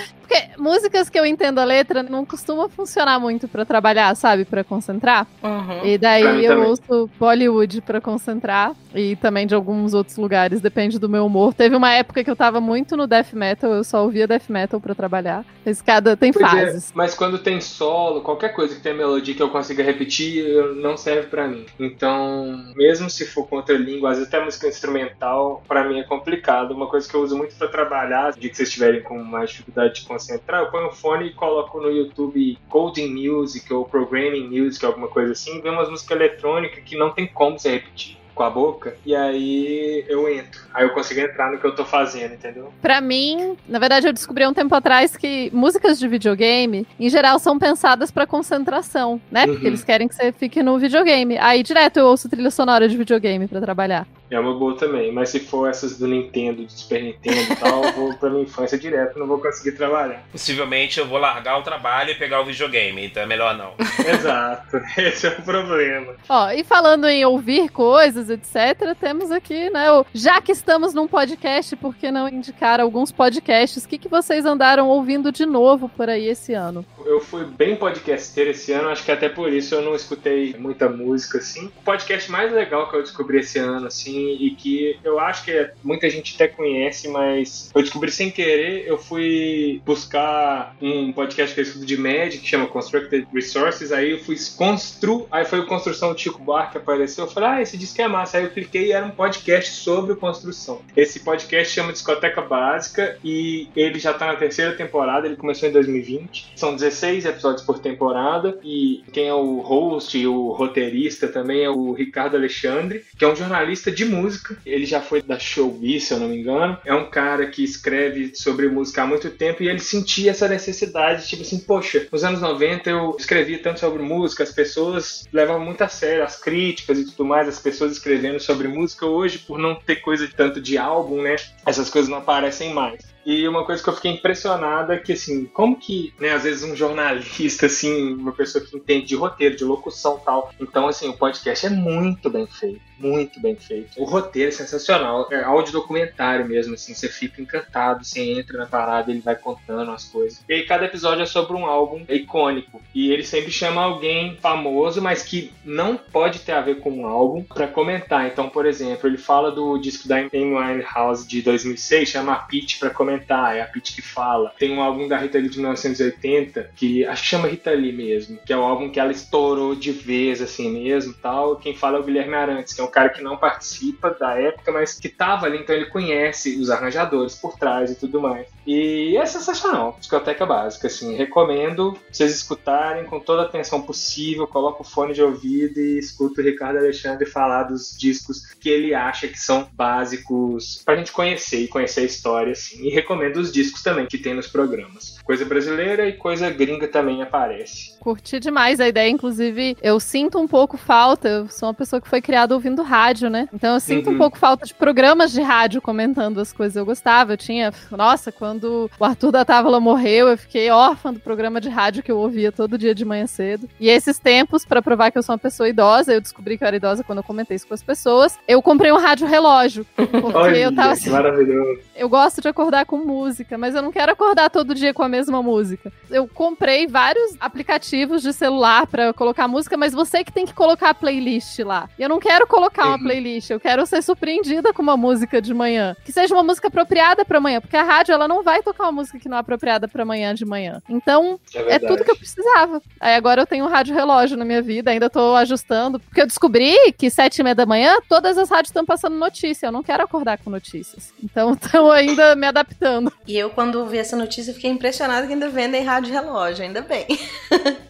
Porque músicas que eu entendo a letra não costuma funcionar muito pra trabalhar, sabe? Pra concentrar. Uhum. E daí eu também. ouço Bollywood pra concentrar. E também de alguns outros lugares, depende do meu humor. Teve uma época que eu tava muito no death metal, eu só ouvia death metal pra trabalhar. Mas cada tem Pois é, fases. mas quando tem solo, qualquer coisa que tem melodia que eu consiga repetir, não serve pra mim. Então, mesmo se for contra língua, às vezes até música instrumental, pra mim é complicado. Uma coisa que eu uso muito pra trabalhar, de que vocês estiverem com mais dificuldade de concentrar, eu ponho o fone e coloco no YouTube Coding Music ou Programming Music, alguma coisa assim, e vê umas músicas eletrônicas que não tem como você repetir com a boca, e aí eu entro. Aí eu consigo entrar no que eu tô fazendo, entendeu? Pra mim, na verdade, eu descobri há um tempo atrás que músicas de videogame, em geral, são pensadas pra concentração, né? Porque Uhum. eles querem que você fique no videogame. Aí, direto, eu ouço trilha sonora de videogame pra trabalhar. É uma boa também, mas se for essas do Nintendo, do Super Nintendo e tal, eu vou pra minha infância direto, não vou conseguir trabalhar. Possivelmente eu vou largar o trabalho e pegar o videogame, então é melhor não. Exato, esse é o problema. Ó, e falando em ouvir coisas, etc., temos aqui, né? o- Já que estamos num podcast, por que não indicar alguns podcasts? O que, que vocês andaram ouvindo de novo por aí esse ano? Eu fui bem podcasteiro esse ano, acho que até por isso eu não escutei muita música, assim. O podcast mais legal que eu descobri esse ano, assim, e que eu acho que muita gente até conhece, mas eu descobri sem querer, eu fui buscar um podcast que eu escuto de Magic, que chama Constructed Resources, aí eu fui constru, aí foi o Construção do Chico Buarque que apareceu, eu falei, ah, esse disco é massa, aí eu cliquei e era um podcast sobre construção. Esse podcast chama Discoteca Básica e ele já tá na terceira temporada, ele começou em 2020. São 16 episódios por temporada e quem é o host e o roteirista também é o Ricardo Alexandre, que é um jornalista de música. Ele já foi da Showbiz, se eu não me engano. É um cara que escreve sobre música há muito tempo e ele sentia essa necessidade, tipo assim, poxa, nos anos 90 eu escrevia tanto sobre música, as pessoas levavam muito a sério as críticas e tudo mais, as pessoas escrevendo sobre música. Hoje, por não ter coisa tanto de álbum, né, essas coisas não aparecem mais. E uma coisa que eu fiquei impressionada é que, assim, como que, né, às vezes um jornalista, assim, uma pessoa que entende de roteiro, de locução tal. Então, assim, o podcast é muito bem feito, muito bem feito. O roteiro é sensacional, é áudio documentário mesmo, assim, você fica encantado, você entra na parada, ele vai contando as coisas. E aí cada episódio é sobre um álbum icônico. E ele sempre chama alguém famoso, mas que não pode ter a ver com um álbum, pra comentar. Então, por exemplo, ele fala do disco da Amy Winehouse de 2006, chama a Pitch pra comentar, é a Pitch que fala. Tem um álbum da Rita Lee de 1980, que acho que chama Rita Lee mesmo, que é o álbum que ela estourou de vez, assim mesmo tal. Quem fala é o Guilherme Arantes, que é um cara que não participa da época, mas que tava ali, então ele conhece os arranjadores por trás e tudo mais. E é sensacional, discoteca básica, assim, recomendo vocês escutarem com toda a atenção possível, coloca o fone de ouvido e escuta o Ricardo Alexandre falar dos discos que ele acha que são básicos pra gente conhecer e conhecer a história, assim. E recomendo os discos também que tem nos programas. Coisa brasileira e coisa gringa também aparece. Curti demais a ideia, inclusive eu sinto um pouco falta, eu sou uma pessoa que foi criada ouvindo rádio, né? Então eu sinto Uhum. um pouco falta de programas de rádio comentando as coisas. Eu gostava, eu tinha, nossa, quando o Arthur da Távola morreu, eu fiquei órfã do programa de rádio que eu ouvia todo dia de manhã cedo. E esses tempos, pra provar que eu sou uma pessoa idosa, eu descobri que eu era idosa quando eu comentei isso com as pessoas, eu comprei um rádio relógio, porque eu tava assim, maravilhoso. eu gosto de acordar com música, mas eu não quero acordar todo dia com a mesma música. Eu comprei vários aplicativos de celular pra colocar música, mas você que tem que colocar a playlist lá. E eu não quero colocar uma playlist, eu quero ser surpreendida com uma música de manhã, que seja uma música apropriada pra manhã, porque a rádio ela não vai tocar uma música que não é apropriada pra manhã de manhã. Então, É, é tudo que eu precisava. Aí agora eu tenho um rádio relógio na minha vida, ainda tô ajustando. Porque eu descobri que sete e meia da manhã, todas as rádios estão passando notícia. Eu não quero acordar com notícias. Então, tô ainda me adaptando. E eu, quando vi essa notícia, fiquei impressionada que ainda vendem rádio relógio, ainda bem.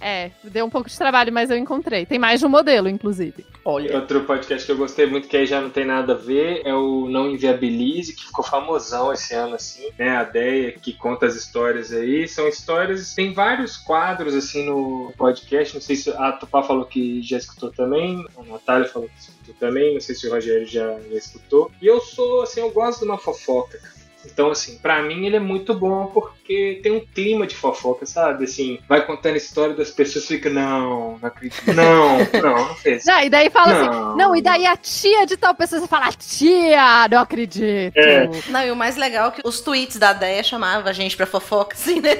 É, deu um pouco de trabalho, mas eu encontrei. Tem mais de um modelo, inclusive. Olha. Outro podcast que eu gostei muito, que aí já não tem nada a ver, é o Não Inviabilize, que ficou famosão esse ano, assim, né? A ideia que conta as histórias aí. São histórias, tem vários quadros, assim, no podcast. Não sei se a Tupá falou que já escutou também, a Natália falou que escutou também, não sei se o Rogério já, já escutou. E eu sou, assim, eu gosto de uma fofoca, cara. Então, assim, pra mim ele é muito bom porque tem um clima de fofoca, sabe? Assim, vai contando a história das pessoas, fica, não, não acredito. Não, não, não fez. Não, e daí fala Não. assim, não, e daí a tia de tal pessoa, você fala, tia, não acredito. É. Não, e o mais legal é que os tweets da Deia chamavam a gente pra fofoca, assim, né?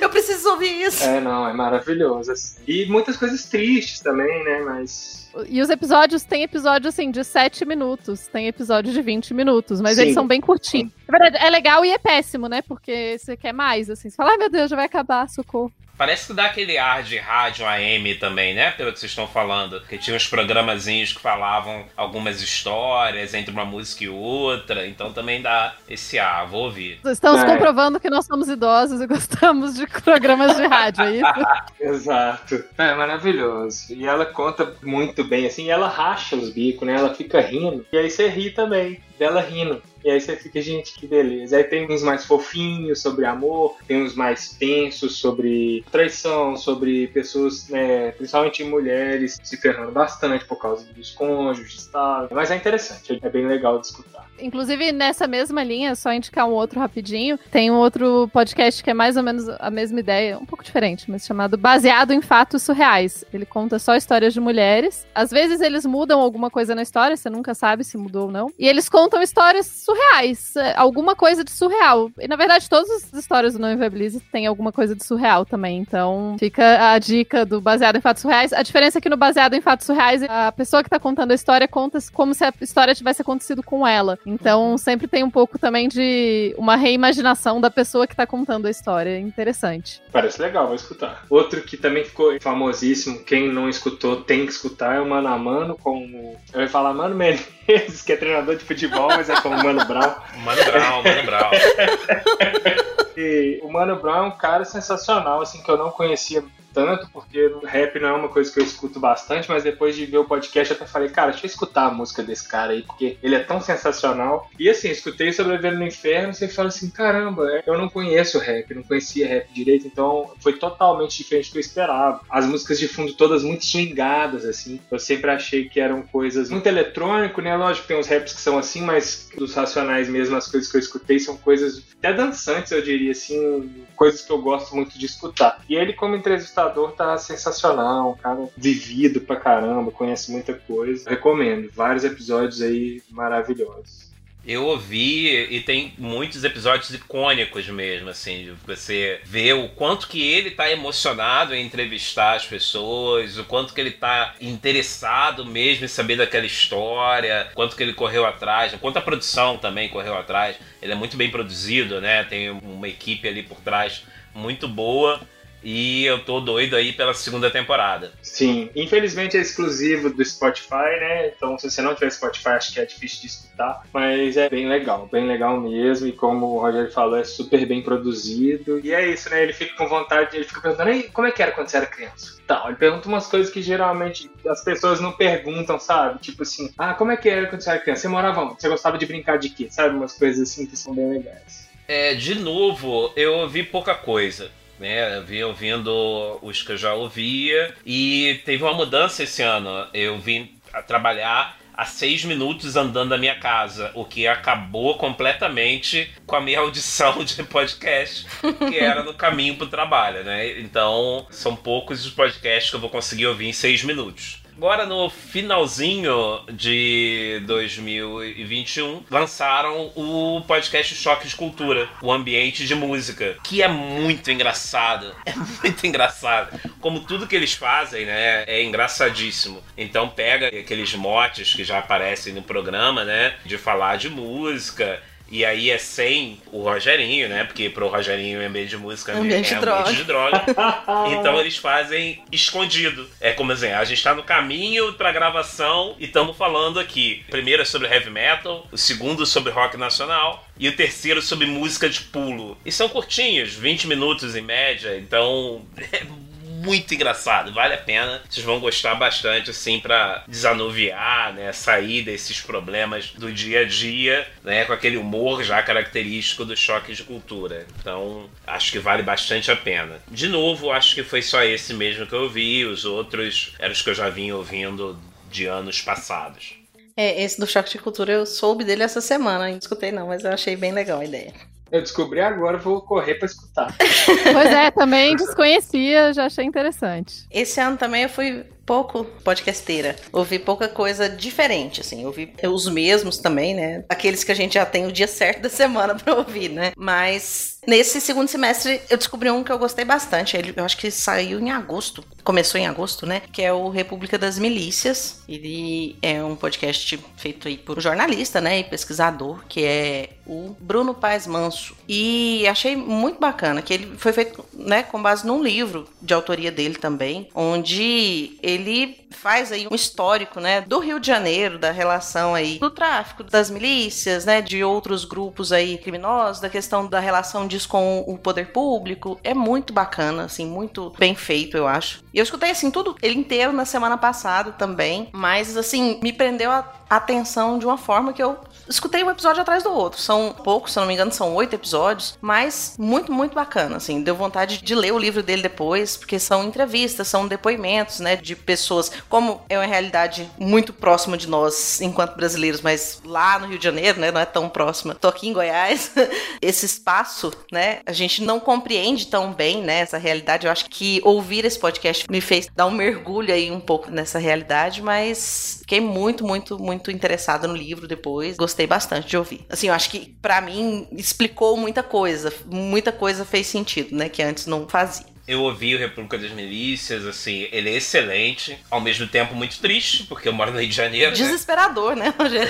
Eu preciso ouvir isso. É, não, é maravilhoso. assim. E muitas coisas tristes também, né? Mas. E os episódios, tem episódio assim de 7 minutos, tem episódio de 20 minutos, mas Sim. eles são bem curtinhos. Na verdade, é legal e é péssimo, né? Porque você quer mais, assim. Você fala, ai meu Deus, já vai acabar, socorro. Parece que dá aquele ar de rádio AM também, né? Pelo que vocês estão falando. Que tinha uns programazinhos que falavam algumas histórias entre uma música e outra. Então também dá esse ar, vou ouvir. Estamos É. comprovando que nós somos idosos e gostamos de programas de rádio, é isso? Exato. É maravilhoso. E ela conta muito bem, assim, e ela racha os bicos, né? Ela fica rindo. E aí você ri também, dela rindo. E aí você fica, gente, que beleza. Aí tem uns mais fofinhos sobre amor, tem uns mais tensos sobre traição, sobre pessoas, né, principalmente mulheres, se ferrando bastante por causa dos cônjuges e tal. Mas é interessante, é bem legal de escutar. Inclusive, nessa mesma linha, só indicar um outro rapidinho, tem um outro podcast que é mais ou menos a mesma ideia, um pouco diferente, mas chamado Baseado em Fatos Surreais. Ele conta só histórias de mulheres. Às vezes eles mudam alguma coisa na história, você nunca sabe se mudou ou não. E eles contam histórias surreais, é, alguma coisa de surreal. E na verdade, todas as histórias do Não Inviabilize têm alguma coisa de surreal também. Então, fica a dica do Baseado em Fatos Surreais. A diferença é que no Baseado em Fatos Surreais, a pessoa que tá contando a história conta como se a história tivesse acontecido com ela. Então, sempre tem um pouco também de uma reimaginação da pessoa que tá contando a história. Interessante. Parece legal, vou escutar. Outro que também ficou famosíssimo, quem não escutou tem que escutar, é o Mano a Mano com o. Eu ia falar Mano Menezes, que é treinador de futebol, mas é com o Mano Brown. Mano Brown, Mano Brown. E o Mano Brown é um cara sensacional, assim, que eu não conhecia tanto, porque rap não é uma coisa que eu escuto bastante, mas depois de ver o podcast até falei, cara, deixa eu escutar a música desse cara aí, porque ele é tão sensacional. E assim, escutei Sobrevivendo no Inferno e fala assim, caramba, eu não conheço rap, não conhecia rap direito, então foi totalmente diferente do que eu esperava. As músicas de fundo todas muito swingadas, assim. Eu sempre achei que eram coisas muito eletrônico, né? Lógico tem uns raps que são assim, mas dos racionais mesmo, as coisas que eu escutei são coisas até dançantes, eu diria assim, coisas que eu gosto muito de escutar. E ele, como entrevistador, tá sensacional, um cara vivido pra caramba, conhece muita coisa. Recomendo, vários episódios aí maravilhosos. Eu ouvi e tem muitos episódios icônicos mesmo, assim, você ver o quanto que ele tá emocionado em entrevistar as pessoas, o quanto que ele tá interessado mesmo em saber daquela história, quanto que ele correu atrás, quanto a produção também correu atrás. Ele é muito bem produzido, né? Tem uma equipe ali por trás muito boa. E eu tô doido aí pela segunda temporada. Sim, infelizmente é exclusivo do Spotify, né? Então, se você não tiver Spotify, acho que é difícil de escutar. Mas é bem legal, bem legal mesmo. E como o Rogério falou, é super bem produzido. E é isso, né? Ele fica com vontade, ele fica perguntando, "Ei, como é que era quando você era criança? Tal, ele pergunta umas coisas que geralmente as pessoas não perguntam, sabe? Tipo assim, ah, como é que era quando você era criança? Você morava onde? Você gostava de brincar de quê? Sabe? Umas coisas assim que são bem legais. É, de novo, eu ouvi pouca coisa. Né, eu vim ouvindo os que eu já ouvia e teve uma mudança esse ano. Eu vim trabalhar a seis minutos andando da minha casa, o que acabou completamente com a minha audição de podcast, que era no caminho pro trabalho, né? Então, são poucos os podcasts que eu vou conseguir ouvir em seis minutos. Agora, no finalzinho de 2021, lançaram o podcast Choque de Cultura, o ambiente de música, que é muito engraçado. É muito engraçado. Como tudo que eles fazem, né, é engraçadíssimo. Então pega aqueles motes que já aparecem no programa, né, de falar de música. E aí é sem o Rogerinho, né? Porque pro Rogerinho o ambiente de música Ambiente é de ambiente de droga. Então eles fazem escondido. É como assim, a gente tá no caminho pra gravação e estamos falando aqui. O primeiro é sobre heavy metal, o segundo sobre rock nacional e o terceiro sobre música de pulo. E são curtinhos, 20 minutos em média, então é muito engraçado, vale a pena. Vocês vão gostar bastante, assim, pra desanuviar, né? Sair desses problemas do dia a dia, né? Com aquele humor já característico do choque de cultura. Então, acho que vale bastante a pena. De novo, acho que foi só esse mesmo que eu vi, os outros eram os que eu já vinha ouvindo de anos passados. É, esse do Choque de Cultura eu soube dele essa semana. Não escutei não, mas eu achei bem legal a ideia. Eu descobri agora, vou correr pra escutar. Pois é, também desconhecia, já achei interessante. Esse ano também eu fui pouco podcasteira. Ouvi pouca coisa diferente, assim. Ouvi os mesmos também, né? Aqueles que a gente já tem o dia certo da semana pra ouvir, né? Mas nesse segundo semestre eu descobri um que eu gostei bastante. Ele, eu acho que saiu em agosto. Começou em agosto, né? Que é o República das Milícias. Ele é um podcast feito aí por um jornalista, né? E pesquisador, que é o Bruno Paz Manso. E achei muito bacana que ele foi feito, né, com base num livro de autoria dele também, onde ele faz aí um histórico, né, do Rio de Janeiro, da relação aí do tráfico, das milícias, né, de outros grupos aí criminosos, da questão da relação disso com o poder público. É muito bacana, assim, muito bem feito, eu acho. E eu escutei assim tudo ele inteiro na semana passada também, mas assim, me prendeu a atenção de uma forma que eu escutei um episódio atrás do outro. São poucos, se eu não me engano, são oito episódios, mas muito, muito bacana, assim. Deu vontade de ler o livro dele depois, porque são entrevistas, são depoimentos, né, de pessoas, como é uma realidade muito próxima de nós enquanto brasileiros, mas lá no Rio de Janeiro, né, não é tão próxima. Tô aqui em Goiás, esse espaço, né, a gente não compreende tão bem, né, essa realidade. Eu acho que ouvir esse podcast me fez dar um mergulho aí um pouco nessa realidade, mas fiquei muito, muito, muito interessada no livro depois. Gostei bastante de ouvir. Assim, eu acho que para mim explicou muita coisa, muita coisa fez sentido, né, que antes não fazia. Eu ouvi o República das Milícias, assim, ele é excelente, ao mesmo tempo muito triste, porque eu moro no Rio de Janeiro. né? Desesperador, né, Rogério?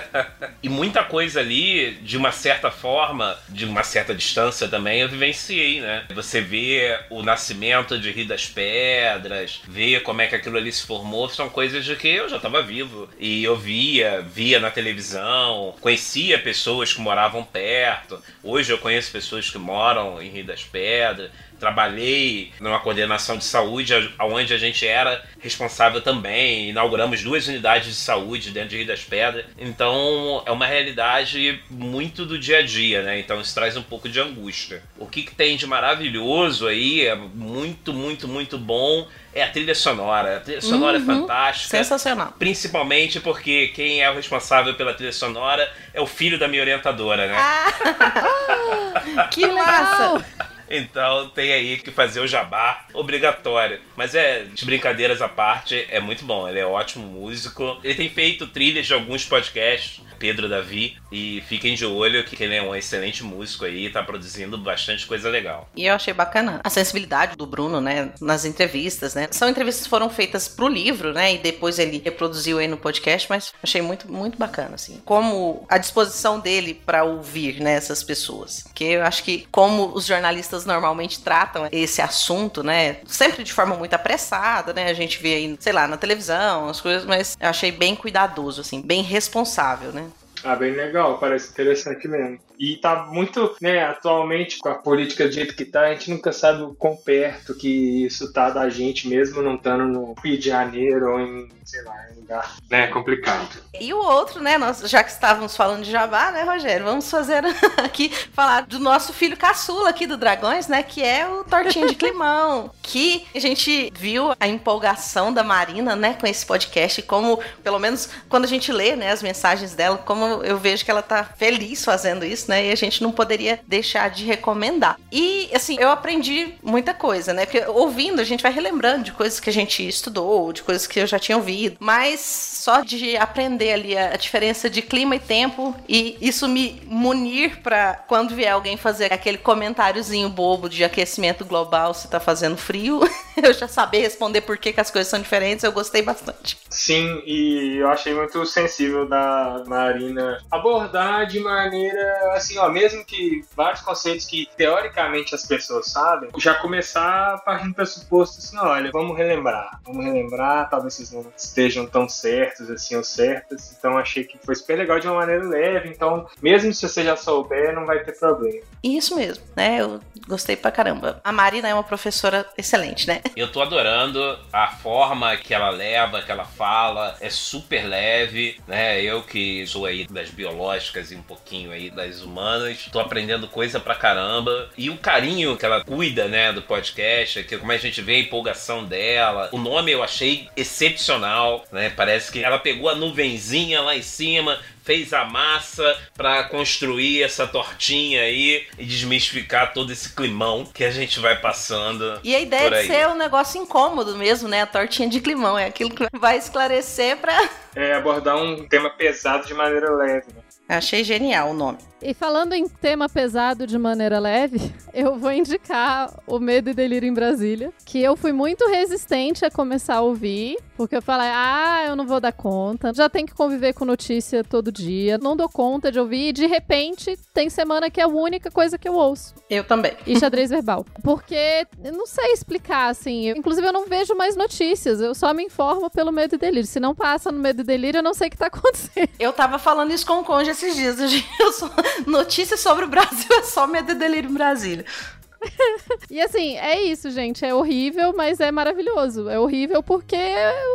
e muita coisa ali, de uma certa forma, de uma certa distância também, eu vivenciei, né? Você vê o nascimento de Rio das Pedras, vê como é que aquilo ali se formou, são coisas de que eu já estava vivo. E eu via, via na televisão, conhecia pessoas que moravam perto. Hoje eu conheço pessoas que moram em Rio das Pedras trabalhei numa coordenação de saúde, onde a gente era responsável também. Inauguramos duas unidades de saúde dentro de Rio das Pedras. Então é uma realidade muito do dia a dia, né? Então isso traz um pouco de angústia. O que, que tem de maravilhoso aí, é muito, muito, muito bom. É a trilha sonora. A trilha sonora Uhum. é fantástica. Sensacional. Principalmente porque quem é o responsável pela trilha sonora é o filho da minha orientadora, né? Que massa! Então tem aí que fazer o jabá obrigatório. Mas é, de brincadeiras à parte, é muito bom. Ele é ótimo músico. Ele tem feito trilhas de alguns podcasts, Pedro Davi, e fiquem de olho que ele é um excelente músico aí, tá produzindo bastante coisa legal. E eu achei bacana a sensibilidade do Bruno, né, nas entrevistas, né? São entrevistas que foram feitas pro livro, né, e depois ele reproduziu aí no podcast, mas achei muito, muito bacana, assim. Como a disposição dele para ouvir, né, essas pessoas. Que eu acho que como os jornalistas normalmente tratam esse assunto, né, sempre de forma muito apressada, né, a gente vê aí, sei lá, na televisão, as coisas, mas eu achei bem cuidadoso, assim, bem responsável, né. Ah, bem legal, parece interessante mesmo. E tá muito, né, atualmente com a política do jeito que tá, a gente nunca sabe o quão perto que isso tá da gente, mesmo não estando no Rio de Janeiro ou em, sei lá, em lugar, né, complicado. E o outro, né, nós, já que estávamos falando de Jabá, né, Rogério, vamos fazer aqui, falar do nosso filho caçula aqui do Dragões, né, que é o Tortinha de Climão, que a gente viu a empolgação da Marina, né, com esse podcast, como, pelo menos, quando a gente lê, né, as mensagens dela, como eu vejo que ela tá feliz fazendo isso, né, e a gente não poderia deixar de recomendar. E, assim, eu aprendi muita coisa, né, porque ouvindo a gente vai relembrando de coisas que a gente estudou, de coisas que eu já tinha ouvido, mas só de aprender ali a, a diferença de clima e tempo e isso me munir pra quando vier alguém fazer aquele comentáriozinho bobo de aquecimento global se tá fazendo frio, eu já saber responder por que, que as coisas são diferentes, eu gostei bastante. Sim, e eu achei muito sensível da Marina abordar de maneira assim, ó, mesmo que vários conceitos que teoricamente as pessoas sabem, já começar partindo do pressuposto assim, olha, vamos relembrar, vamos relembrar, talvez vocês não estejam tão certos assim ou certas, então achei que foi super legal de uma maneira leve, então mesmo se você já souber, não vai ter problema. Isso mesmo, né? Eu gostei pra caramba. A Marina é uma professora excelente, né? Eu tô adorando a forma que ela leva, que ela fala, é super leve, né? Eu que sou aí das biológicas e um pouquinho aí das humanas, tô aprendendo coisa pra caramba. E o carinho que ela cuida, né, do podcast, que como a gente vê a empolgação dela. O nome eu achei excepcional. né? Parece que ela pegou a nuvenzinha lá em cima, fez a massa para construir essa tortinha aí e desmistificar todo esse climão que a gente vai passando. E a ideia por de ser um negócio incômodo mesmo, né? A tortinha de climão. É aquilo que vai esclarecer pra. É abordar um tema pesado de maneira leve. Né? Achei genial o nome. E falando em tema pesado de maneira leve, eu vou indicar o Medo e Delírio em Brasília, que eu fui muito resistente a começar a ouvir, porque eu falei, ah, eu não vou dar conta, já tenho que conviver com notícia todo dia, não dou conta de ouvir, e de repente tem semana que é a única coisa que eu ouço. Eu também. E xadrez verbal. Porque eu não sei explicar, assim. Eu- inclusive, eu não vejo mais notícias. Eu só me informo pelo medo e delírio. Se não passa no medo e delírio, eu não sei o que tá acontecendo. Eu tava falando isso com o Conde esses dias. Eu só... Notícias sobre o Brasil é só e delírio em Brasília. E assim, é isso, gente. É horrível, mas é maravilhoso. É horrível porque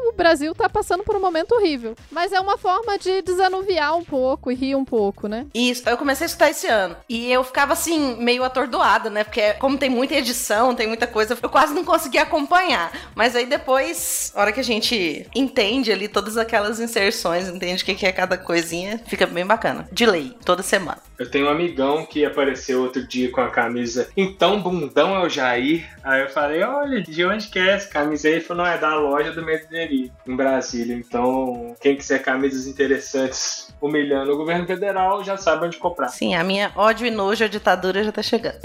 o Brasil tá passando por um momento horrível. Mas é uma forma de desanuviar um pouco e rir um pouco, né? Isso, eu comecei a escutar esse ano. E eu ficava assim, meio atordoada, né? Porque como tem muita edição, tem muita coisa, eu quase não conseguia acompanhar. Mas aí depois, a hora que a gente entende ali todas aquelas inserções, entende o que é cada coisinha, fica bem bacana. De lei, toda semana. Eu tenho um amigão que apareceu outro dia com a camisa Então Bundão é o Jair. Aí eu falei, olha, de onde que é essa camisa aí? Ele falou, não, é da loja do Medo em Brasília. Então, quem quiser camisas interessantes humilhando o governo federal, já sabe onde comprar. Sim, a minha ódio e nojo à ditadura já tá chegando.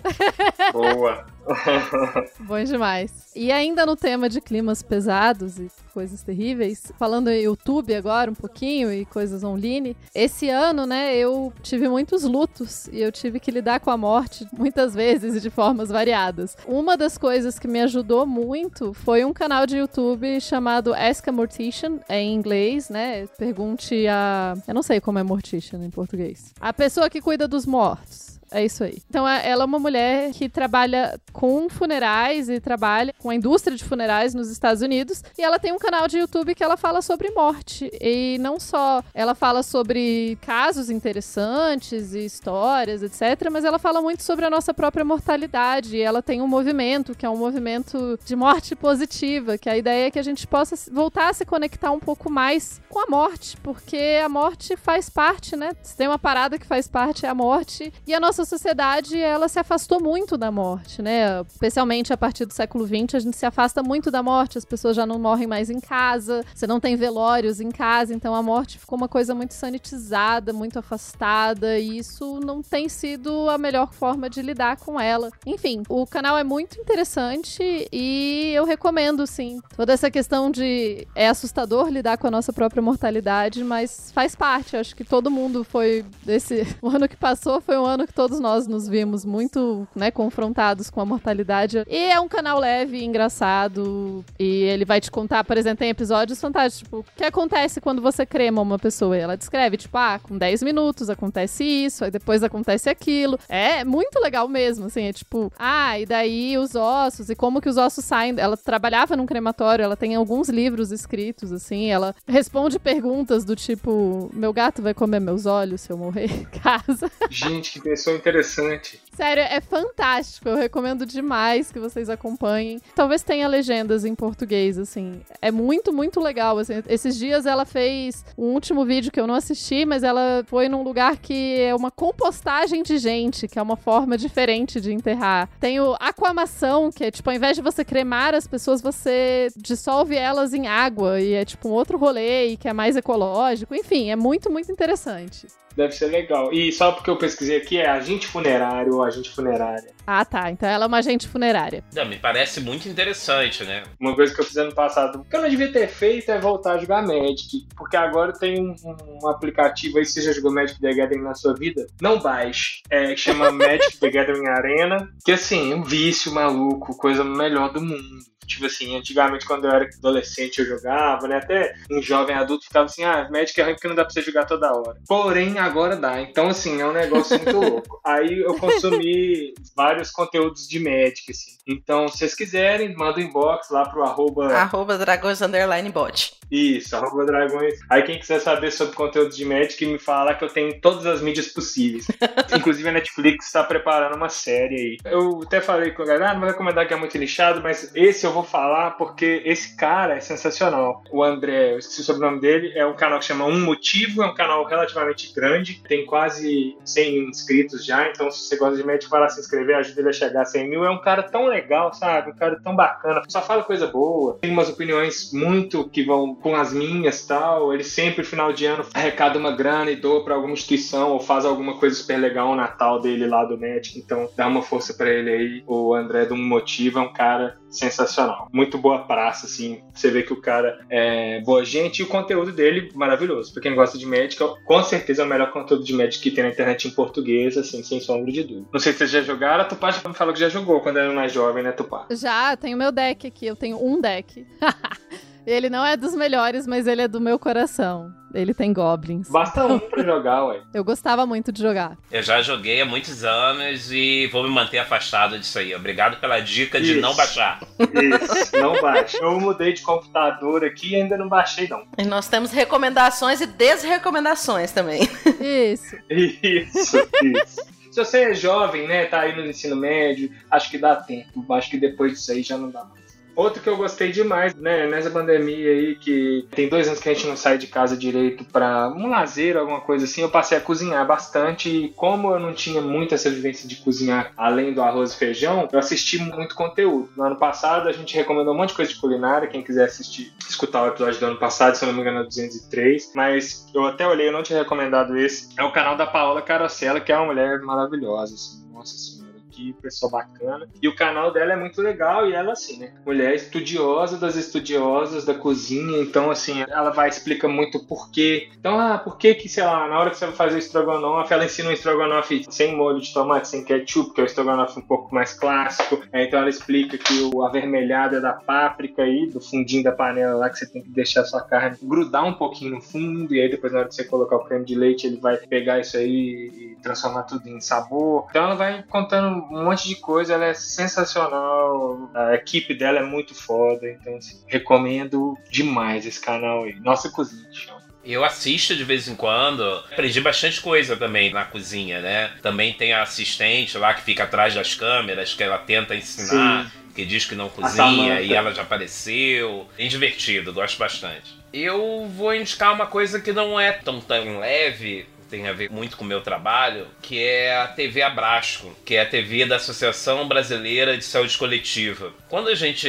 Boa. Bom demais. E ainda no tema de climas pesados e coisas terríveis, falando em YouTube agora um pouquinho e coisas online, esse ano, né, eu tive muitos lutos e eu tive que lidar com a morte muitas vezes e de formas variadas. Uma das coisas que me ajudou muito foi um canal de YouTube chamado Ask a Mortician, é em inglês, né? Pergunte a. Eu não sei como é Mortician em português. A pessoa que cuida dos mortos. É isso aí. Então, é- ela é uma mulher que trabalha com funerais e trabalha com a indústria de funerais nos Estados Unidos. E ela tem um canal de YouTube que ela fala sobre morte. E não só ela fala sobre casos interessantes e histórias, etc., mas ela fala muito sobre a nossa própria mortalidade. E ela tem um movimento, que é um movimento de morte positiva, que a ideia é que a gente possa voltar a se conectar um pouco mais com a morte, porque a morte faz parte, né? Se tem uma parada que faz parte é a morte. E a nossa sociedade, ela se afastou muito da morte, né? Especialmente a partir do século XX, a gente se afasta muito da morte, as pessoas já não morrem mais em casa, você não tem velórios em casa, então a morte ficou uma coisa muito sanitizada, muito afastada, e isso não tem sido a melhor forma de lidar com ela. Enfim, o canal é muito interessante e eu recomendo, sim. Toda essa questão de é assustador lidar com a nossa própria mortalidade, mas faz parte. Acho que todo mundo foi desse o ano que passou foi um ano que todos nós nos vimos muito, né, confrontados com a mortalidade. E é um canal leve, engraçado, e ele vai te contar, por exemplo, tem episódios fantásticos, tipo, o que acontece quando você crema uma pessoa? E ela descreve, tipo, ah, com 10 minutos acontece isso, aí depois acontece aquilo. É muito legal mesmo, assim, é tipo, ah, e daí os ossos, e como que os ossos saem. Ela trabalhava num crematório, ela tem alguns livros escritos, assim, ela responde perguntas do tipo, meu gato vai comer meus olhos se eu morrer em casa. Gente, que pessoa interessante. Sério, é fantástico. Eu recomendo demais que vocês acompanhem. Talvez tenha legendas em português, assim. É muito, muito legal. Assim. Esses dias ela fez um último vídeo que eu não assisti, mas ela foi num lugar que é uma compostagem de gente, que é uma forma diferente de enterrar. Tem o aquamação, que é tipo, ao invés de você cremar as pessoas, você dissolve elas em água. E é tipo um outro rolê e que é mais ecológico. Enfim, é muito, muito interessante. Deve ser legal. E só porque eu pesquisei aqui, é agente funerário ou agente funerária. Ah, tá. Então ela é uma agente funerária. Não, me parece muito interessante, né? Uma coisa que eu fiz ano passado, que eu não devia ter feito, é voltar a jogar Magic. Porque agora tem um, um aplicativo aí, se você já jogou Magic the Gathering na sua vida, não baixe. É, que chama Magic the Gathering Arena. Que assim, um vício maluco, coisa melhor do mundo. Tipo assim, antigamente quando eu era adolescente eu jogava, né? Até um jovem adulto ficava assim, ah, Magic é ruim porque não dá pra você jogar toda hora. Porém, agora dá. Então, assim, é um negócio muito louco. Aí eu consumi vários conteúdos de Magic, assim. Então, se vocês quiserem, manda um inbox lá pro arroba... Arroba dragões underline bot. Isso, arroba dragões. Aí quem quiser saber sobre conteúdos de Magic, me fala que eu tenho todas as mídias possíveis. Inclusive a Netflix está preparando uma série aí. Eu até falei com a galera, ah, não vou recomendar que é muito lixado, mas esse eu eu vou falar porque esse cara é sensacional. O André, eu esqueci o sobrenome dele, é um canal que chama Um Motivo, é um canal relativamente grande, tem quase 100 mil inscritos já, então se você gosta de médico, vai lá se inscrever, ajuda ele a chegar a 100 mil. É um cara tão legal, sabe? Um cara tão bacana, só fala coisa boa, tem umas opiniões muito que vão com as minhas tal. Ele sempre, final de ano, arrecada uma grana e doa pra alguma instituição ou faz alguma coisa super legal no Natal dele lá do médico, então dá uma força para ele aí. O André do Um Motivo é um cara sensacional. Muito boa praça, assim. Você vê que o cara é boa gente e o conteúdo dele maravilhoso. Pra quem gosta de médica, com certeza é o melhor conteúdo de médica que tem na internet em português, assim, sem sombra de dúvida. Não sei se vocês já jogaram, a Tupá já me falou que já jogou quando era mais jovem, né, Tupá? Já, tenho meu deck aqui, eu tenho um deck. ele não é dos melhores, mas ele é do meu coração. Ele tem goblins. Basta um pra jogar, ué. Eu gostava muito de jogar. Eu já joguei há muitos anos e vou me manter afastado disso aí. Obrigado pela dica de Isso. não baixar. Isso, não baixa. Eu mudei de computador aqui e ainda não baixei, não. E nós temos recomendações e desrecomendações também. Isso. Isso, isso. Se você é jovem, né, tá aí no ensino médio, acho que dá tempo. Acho que depois disso aí já não dá mais. Outro que eu gostei demais, né, nessa pandemia aí, que tem dois anos que a gente não sai de casa direito para um lazer, alguma coisa assim, eu passei a cozinhar bastante. E como eu não tinha muito essa vivência de cozinhar além do arroz e feijão, eu assisti muito conteúdo. No ano passado a gente recomendou um monte de coisa de culinária. Quem quiser assistir, escutar o episódio do ano passado, se eu não me engano, é 203. Mas eu até olhei, eu não tinha recomendado esse. É o canal da Paola Carosella, que é uma mulher maravilhosa, assim. Nossa senhora que pessoa bacana. E o canal dela é muito legal e ela, assim, né? Mulher estudiosa das estudiosas da cozinha. Então, assim, ela vai explica muito porquê. Então, ah, por que que, sei lá, na hora que você vai fazer o estrogonofe, ela ensina um estrogonofe sem molho de tomate, sem ketchup, que é o estrogonofe um pouco mais clássico. É, então, ela explica que o avermelhado é da páprica aí, do fundinho da panela lá, que você tem que deixar a sua carne grudar um pouquinho no fundo. E aí, depois, na hora de você colocar o creme de leite, ele vai pegar isso aí e transformar tudo em sabor. Então, ela vai contando um monte de coisa, ela é sensacional, a equipe dela é muito foda, então assim, recomendo demais esse canal aí. Nossa cozinha, chama. Eu assisto de vez em quando. Aprendi bastante coisa também na cozinha, né? Também tem a assistente lá que fica atrás das câmeras, que ela tenta ensinar, que diz que não cozinha e ela já apareceu. Bem divertido, gosto bastante. Eu vou indicar uma coisa que não é tão, tão leve, tem a ver muito com o meu trabalho, que é a TV Abrasco, que é a TV da Associação Brasileira de Saúde Coletiva. Quando a gente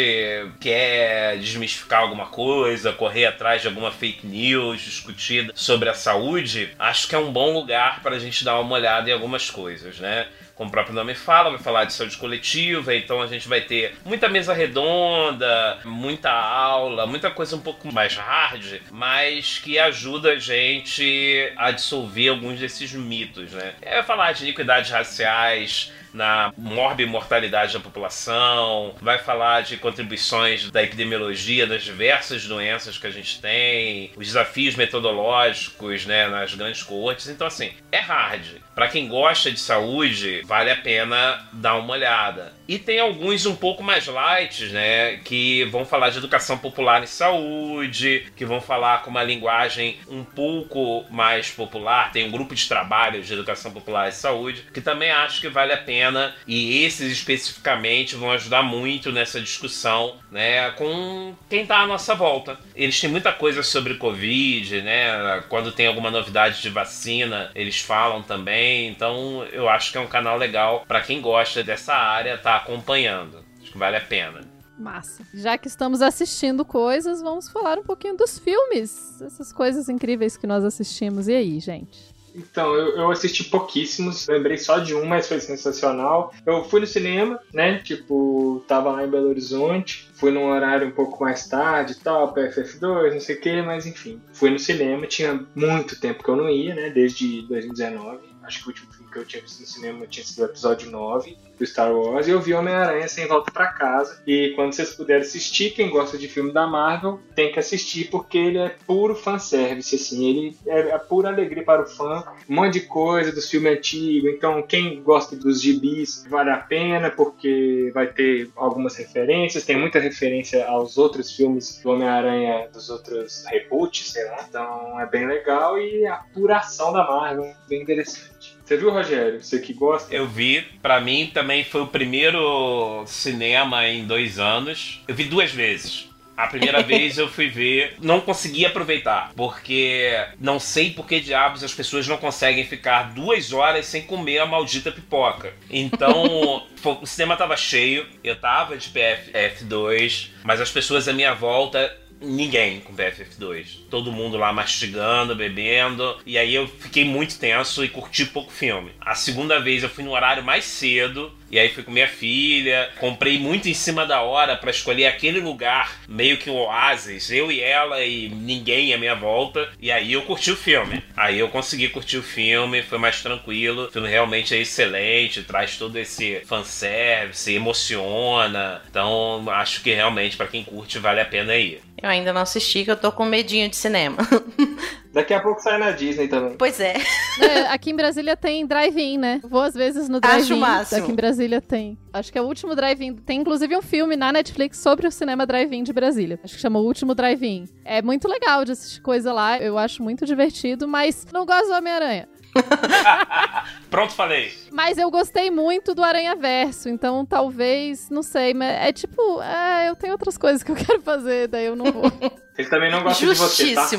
quer desmistificar alguma coisa, correr atrás de alguma fake news discutida sobre a saúde, acho que é um bom lugar para a gente dar uma olhada em algumas coisas, né? Como o próprio nome fala, vai falar de saúde coletiva, então a gente vai ter muita mesa redonda, muita aula, muita coisa um pouco mais hard, mas que ajuda a gente a dissolver alguns desses mitos, né? É falar de iniquidades raciais, na morbimortalidade da população, vai falar de contribuições da epidemiologia das diversas doenças que a gente tem, os desafios metodológicos, né, nas grandes coortes. Então assim, é hard. Para quem gosta de saúde, vale a pena dar uma olhada. E tem alguns um pouco mais light, né, que vão falar de educação popular em saúde, que vão falar com uma linguagem um pouco mais popular. Tem um grupo de trabalho de educação popular em saúde, que também acho que vale a pena. E esses especificamente vão ajudar muito nessa discussão, né, com quem tá à nossa volta. Eles têm muita coisa sobre Covid, né, quando tem alguma novidade de vacina, eles falam também. Então eu acho que é um canal legal para quem gosta dessa área, tá acompanhando. Acho que vale a pena. Massa. Já que estamos assistindo coisas, vamos falar um pouquinho dos filmes. Essas coisas incríveis que nós assistimos. E aí, gente? Então, eu, eu assisti pouquíssimos, lembrei só de um, mas foi sensacional. Eu fui no cinema, né? Tipo, tava lá em Belo Horizonte, fui num horário um pouco mais tarde e tal, PFF2, não sei o que, mas enfim. Fui no cinema, tinha muito tempo que eu não ia, né? Desde 2019. Acho que o último filme que eu tinha visto no cinema tinha sido o episódio 9 do Star Wars. E eu vi Homem-Aranha sem volta para casa. E quando vocês puderem assistir, quem gosta de filme da Marvel, tem que assistir porque ele é puro fanservice, assim. Ele é a pura alegria para o fã. Um monte de coisa dos filmes antigos. Então, quem gosta dos gibis, vale a pena porque vai ter algumas referências. Tem muita referência aos outros filmes do Homem-Aranha, dos outros reboots, sei lá. Então, é bem legal. E a pura ação da Marvel, bem interessante. Você viu, Rogério? Você que gosta? Eu vi, pra mim também foi o primeiro cinema em dois anos. Eu vi duas vezes. A primeira vez eu fui ver, não consegui aproveitar, porque não sei por que diabos as pessoas não conseguem ficar duas horas sem comer a maldita pipoca. Então, o cinema tava cheio, eu tava de PFF2, mas as pessoas à minha volta ninguém com PFF2. Todo mundo lá mastigando, bebendo. E aí eu fiquei muito tenso e curti pouco filme. A segunda vez eu fui no horário mais cedo. E aí fui com minha filha. Comprei muito em cima da hora pra escolher aquele lugar, meio que um oásis. Eu e ela e ninguém à minha volta. E aí eu curti o filme. Aí eu consegui curtir o filme, foi mais tranquilo. O filme realmente é excelente, traz todo esse fanservice, emociona. Então acho que realmente pra quem curte vale a pena ir. Eu ainda não assisti, que eu tô com medinho de cinema. Daqui a pouco sai na Disney também. pois é. É, aqui em Brasília tem drive-in, né? Vou às vezes no Acho drive-in. o máximo. Aqui em Brasília tem. Acho que é o último drive-in. Tem inclusive um filme na Netflix sobre o cinema drive-in de Brasília. Acho que chama O Último Drive-In. É muito legal de assistir coisa lá. Eu acho muito divertido, mas não gosto do Homem-Aranha. Pronto, falei. Mas eu gostei muito do Aranha Verso, então talvez, não sei, mas é tipo, é, eu tenho outras coisas que eu quero fazer, daí eu não vou. Ele também não gosta de você, tá?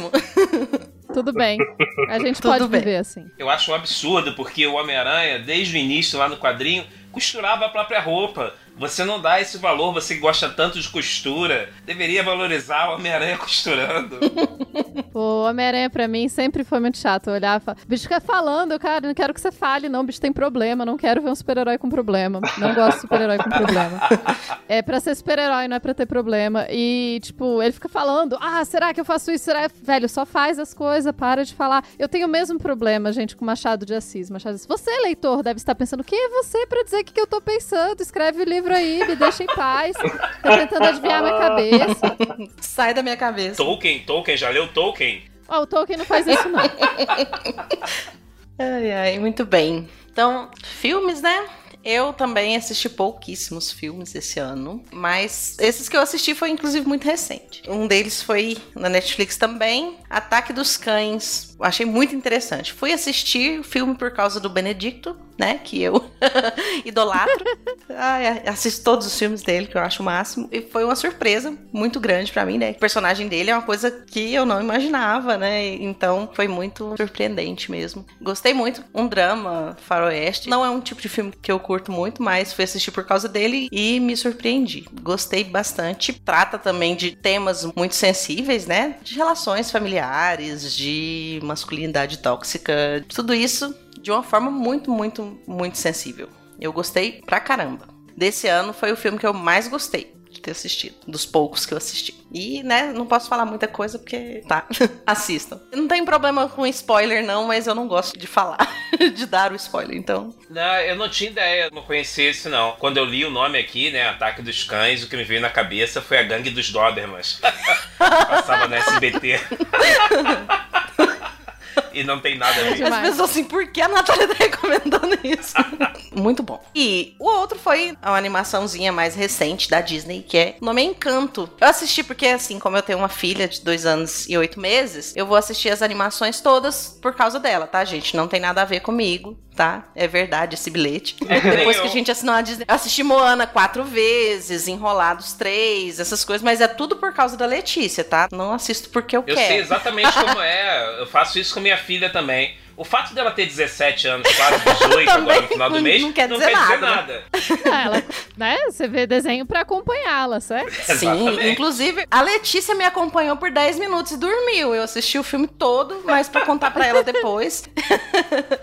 Tudo bem. A gente Tudo pode bem. viver assim. Eu acho um absurdo, porque o Homem-Aranha, desde o início lá no quadrinho, costurava a própria roupa. Você não dá esse valor, você que gosta tanto de costura, deveria valorizar o Homem-Aranha costurando. O Homem-Aranha pra mim sempre foi muito chato. Eu olhava e bicho fica falando, cara, não quero que você fale, não, bicho tem problema, não quero ver um super-herói com problema. Não gosto de super-herói com problema. É pra ser super-herói, não é pra ter problema. E, tipo, ele fica falando, ah, será que eu faço isso? Será? Velho, só faz as coisas, para de falar. Eu tenho o mesmo problema, gente, com Machado de Assis. Machado de Assis. Você, leitor, deve estar pensando, quem é você pra dizer o que, que eu tô pensando? Escreve o livro aí, me deixa em paz. Tá tentando adivinhar minha cabeça. Sai da minha cabeça. Tolkien, Tolkien, já leu Tolkien? Ó, o Tolkien não faz isso, não. Ai, ai, muito bem. Então, filmes, né? Eu também assisti pouquíssimos filmes esse ano, mas esses que eu assisti foi inclusive muito recente. Um deles foi na Netflix também, Ataque dos Cães. Achei muito interessante. Fui assistir o filme por causa do Benedicto, né? Que eu idolatro. Ai, assisto todos os filmes dele, que eu acho o máximo. E foi uma surpresa muito grande pra mim, né? O personagem dele é uma coisa que eu não imaginava, né? Então foi muito surpreendente mesmo. Gostei muito. Um drama, faroeste. Não é um tipo de filme que eu curto muito, mas fui assistir por causa dele e me surpreendi. Gostei bastante. Trata também de temas muito sensíveis, né? De relações familiares, de masculinidade tóxica. Tudo isso de uma forma muito, muito, muito sensível. Eu gostei pra caramba. Desse ano foi o filme que eu mais gostei de ter assistido, dos poucos que eu assisti. E, né, não posso falar muita coisa porque, tá, assistam. Não tem problema com spoiler não, mas eu não gosto de falar, de dar o spoiler, então. Não, eu não tinha ideia, não conhecia esse não. Quando eu li o nome aqui, né, Ataque dos Cães, o que me veio na cabeça foi a Gangue dos Dobermans. Passava na SBT. E não tem nada a ver. As pessoas assim, por que a Natália tá recomendando isso? Muito bom. E o outro foi uma animaçãozinha mais recente da Disney, que é o nome é Encanto. Eu assisti porque, assim, como eu tenho uma filha de dois anos e oito meses, eu vou assistir as animações todas por causa dela, tá, gente? Não tem nada a ver comigo, tá? É verdade esse bilhete. É Depois que eu. a gente assinou a Disney, eu assisti Moana quatro vezes, Enrolados três, essas coisas, mas é tudo por causa da Letícia, tá? Não assisto porque eu, Eu quero. sei exatamente como é. Eu faço isso com minha filha também. O fato dela ter 17 anos, quase 18 agora no final do Não- mês, não quer dizer nada. Ah, ela, né? Você vê desenho pra acompanhá-la, certo? Sim, inclusive a Letícia me acompanhou por 10 minutos e dormiu. Eu assisti o filme todo, mas pra contar pra ela depois,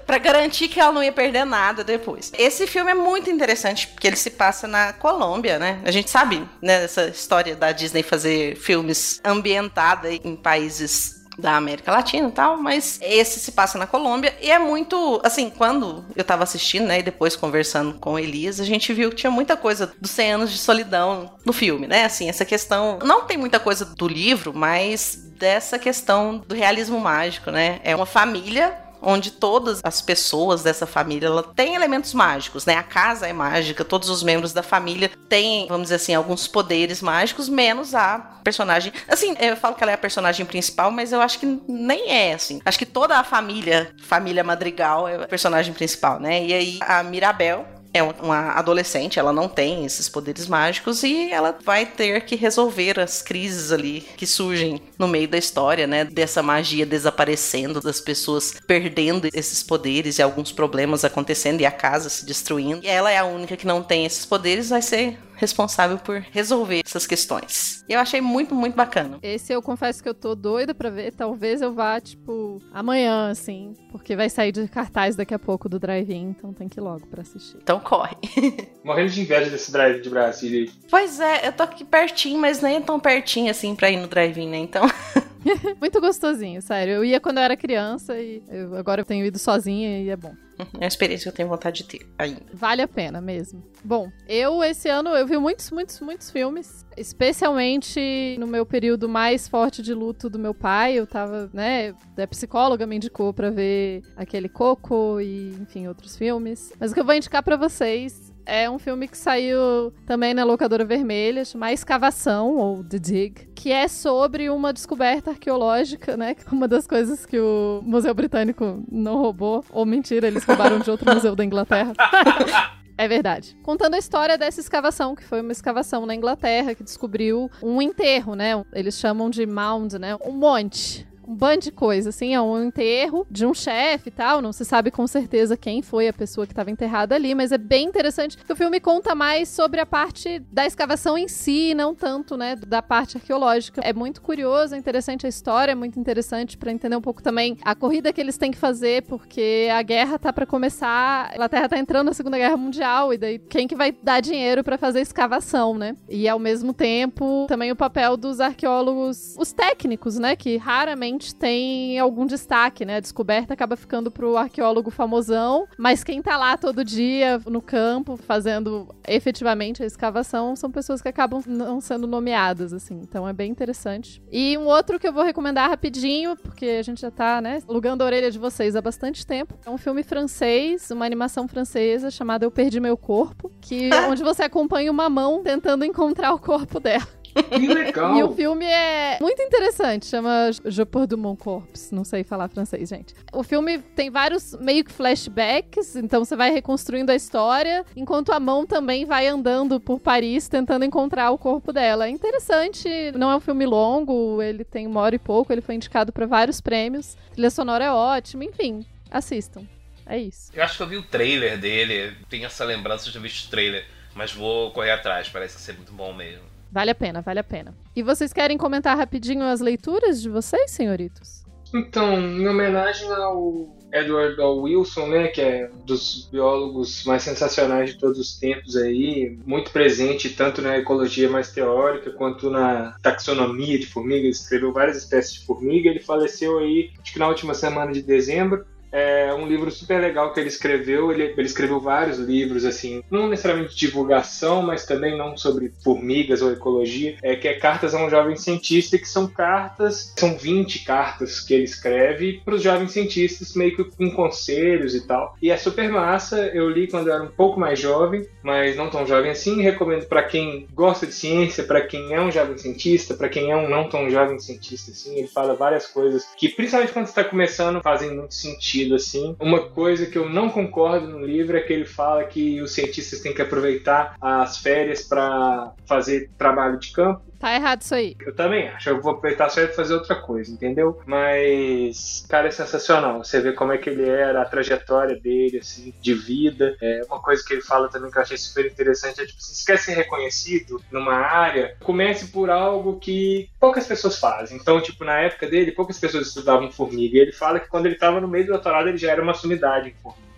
Pra garantir que ela não ia perder nada depois. Esse filme é muito interessante porque ele se passa na Colômbia, né? A gente sabe, né, essa história da Disney fazer filmes ambientados em países da América Latina e tal, mas esse se passa na Colômbia e é muito, assim, quando eu tava assistindo, né, e depois conversando com Elias, a gente viu que tinha muita coisa dos 100 anos de solidão no filme, né? Assim, essa questão, não tem muita coisa do livro, mas dessa questão do realismo mágico, né? É uma família onde todas as pessoas dessa família ela tem elementos mágicos, né? A casa é mágica, todos os membros da família têm, vamos dizer assim, alguns poderes mágicos, menos a personagem. Assim, eu falo que ela é a personagem principal, mas eu acho que nem é, assim. Acho que toda a família, família Madrigal, é a personagem principal, né? E aí a Mirabel, é uma adolescente, ela não tem esses poderes mágicos e ela vai ter que resolver as crises ali que surgem no meio da história, né? Dessa magia desaparecendo, das pessoas perdendo esses poderes e alguns problemas acontecendo e a casa se destruindo. E ela é a única que não tem esses poderes, vai ser responsável por resolver essas questões. E eu achei muito, muito bacana. Esse eu confesso que eu tô doida pra ver. Talvez eu vá, tipo, amanhã, assim. Porque vai sair de cartaz daqui a pouco do drive-in, então tem que ir logo pra assistir. Então corre. Morrendo de inveja desse drive de Brasília aí. Pois é, eu tô aqui pertinho, mas nem é tão pertinho assim pra ir no drive-in, né? Então. Muito gostosinho, sério. Eu ia quando eu era criança e eu- agora eu tenho ido sozinha e é bom. É uma experiência que eu tenho vontade de ter ainda. Vale a pena mesmo. Bom, eu esse ano eu vi muitos, muitos, muitos filmes, especialmente no meu período mais forte de luto do meu pai. Eu tava, né, a psicóloga me indicou pra ver aquele Coco e, enfim, outros filmes. Mas o que eu vou indicar pra vocês é um filme que saiu também na locadora vermelha, chama Escavação, ou The Dig, que é sobre uma descoberta arqueológica, né? Uma das coisas que o Museu Britânico não roubou. Ou mentira, eles roubaram de outro museu da Inglaterra. É verdade. Contando a história dessa escavação, que foi uma escavação na Inglaterra que descobriu um enterro, né? Eles chamam de mound, né? Um monte. Um bando de coisa, assim, é um enterro de um chefe e tal. Não se sabe com certeza quem foi a pessoa que estava enterrada ali, mas é bem interessante que o filme conta mais sobre a parte da escavação em si, não tanto, né, da parte arqueológica. É muito curioso, é interessante a história, é muito interessante para entender um pouco também a corrida que eles têm que fazer, porque a guerra tá para começar, a Inglaterra tá entrando na Segunda Guerra Mundial e daí quem que vai dar dinheiro para fazer escavação, né? E ao mesmo tempo, também o papel dos arqueólogos, os técnicos, né, que raramente tem algum destaque, né? A descoberta acaba ficando pro arqueólogo famosão, mas quem tá lá todo dia no campo fazendo efetivamente a escavação são pessoas que acabam não sendo nomeadas, assim. Então é bem interessante. E um outro que eu vou recomendar rapidinho, porque a gente já tá, né, alugando a orelha de vocês há bastante tempo. É um filme francês, uma animação francesa chamada Eu Perdi Meu Corpo, que onde você acompanha uma mão tentando encontrar o corpo dela. Que legal! E o filme é muito interessante, chama Je pour de mon corps. Não sei falar francês, gente. O filme tem vários meio que flashbacks, então você vai reconstruindo a história, enquanto a mão também vai andando por Paris tentando encontrar o corpo dela. É interessante, não é um filme longo, ele tem uma hora e pouco, ele foi indicado para vários prêmios. A trilha sonora é ótima, enfim, assistam. É isso. Eu acho que eu vi o trailer dele, tenho essa lembrança de ter visto o trailer, mas vou correr atrás, parece que ser muito bom mesmo. Vale a pena, vale a pena. E vocês querem comentar rapidinho as leituras de vocês, senhoritos? Então, em homenagem ao Edward L. Wilson, né, que é um dos biólogos mais sensacionais de todos os tempos aí, muito presente tanto na ecologia mais teórica quanto na taxonomia de formiga, ele escreveu várias espécies de formiga, ele faleceu aí, acho que na última semana de dezembro, é um livro super legal que ele escreveu. Ele, ele, escreveu vários livros, assim, não necessariamente divulgação, mas também não sobre formigas ou ecologia, é, que é Cartas a um Jovem Cientista, que são cartas, são 20 cartas que ele escreve para os jovens cientistas, meio que com conselhos e tal. E é super massa, eu li quando eu era um pouco mais jovem, mas não tão jovem assim. Recomendo para quem gosta de ciência, para quem é um jovem cientista, para quem é um não tão jovem cientista, assim. Ele fala várias coisas que, principalmente quando está começando, fazem muito sentido assim. Uma coisa que eu não concordo no livro é que ele fala que os cientistas têm que aproveitar as férias para fazer trabalho de campo. Tá errado isso aí. Eu também acho. Eu vou aproveitar só para fazer outra coisa, entendeu? Mas, cara, é sensacional. Você vê como é que ele era, a trajetória dele, assim, de vida. É uma coisa que ele fala também que eu achei super interessante é tipo, se quer ser reconhecido numa área, comece por algo que poucas pessoas fazem. Então, tipo, na época dele, poucas pessoas estudavam formiga. E ele fala que quando ele estava no meio do doutorado, ele já era uma sumidade em formiga.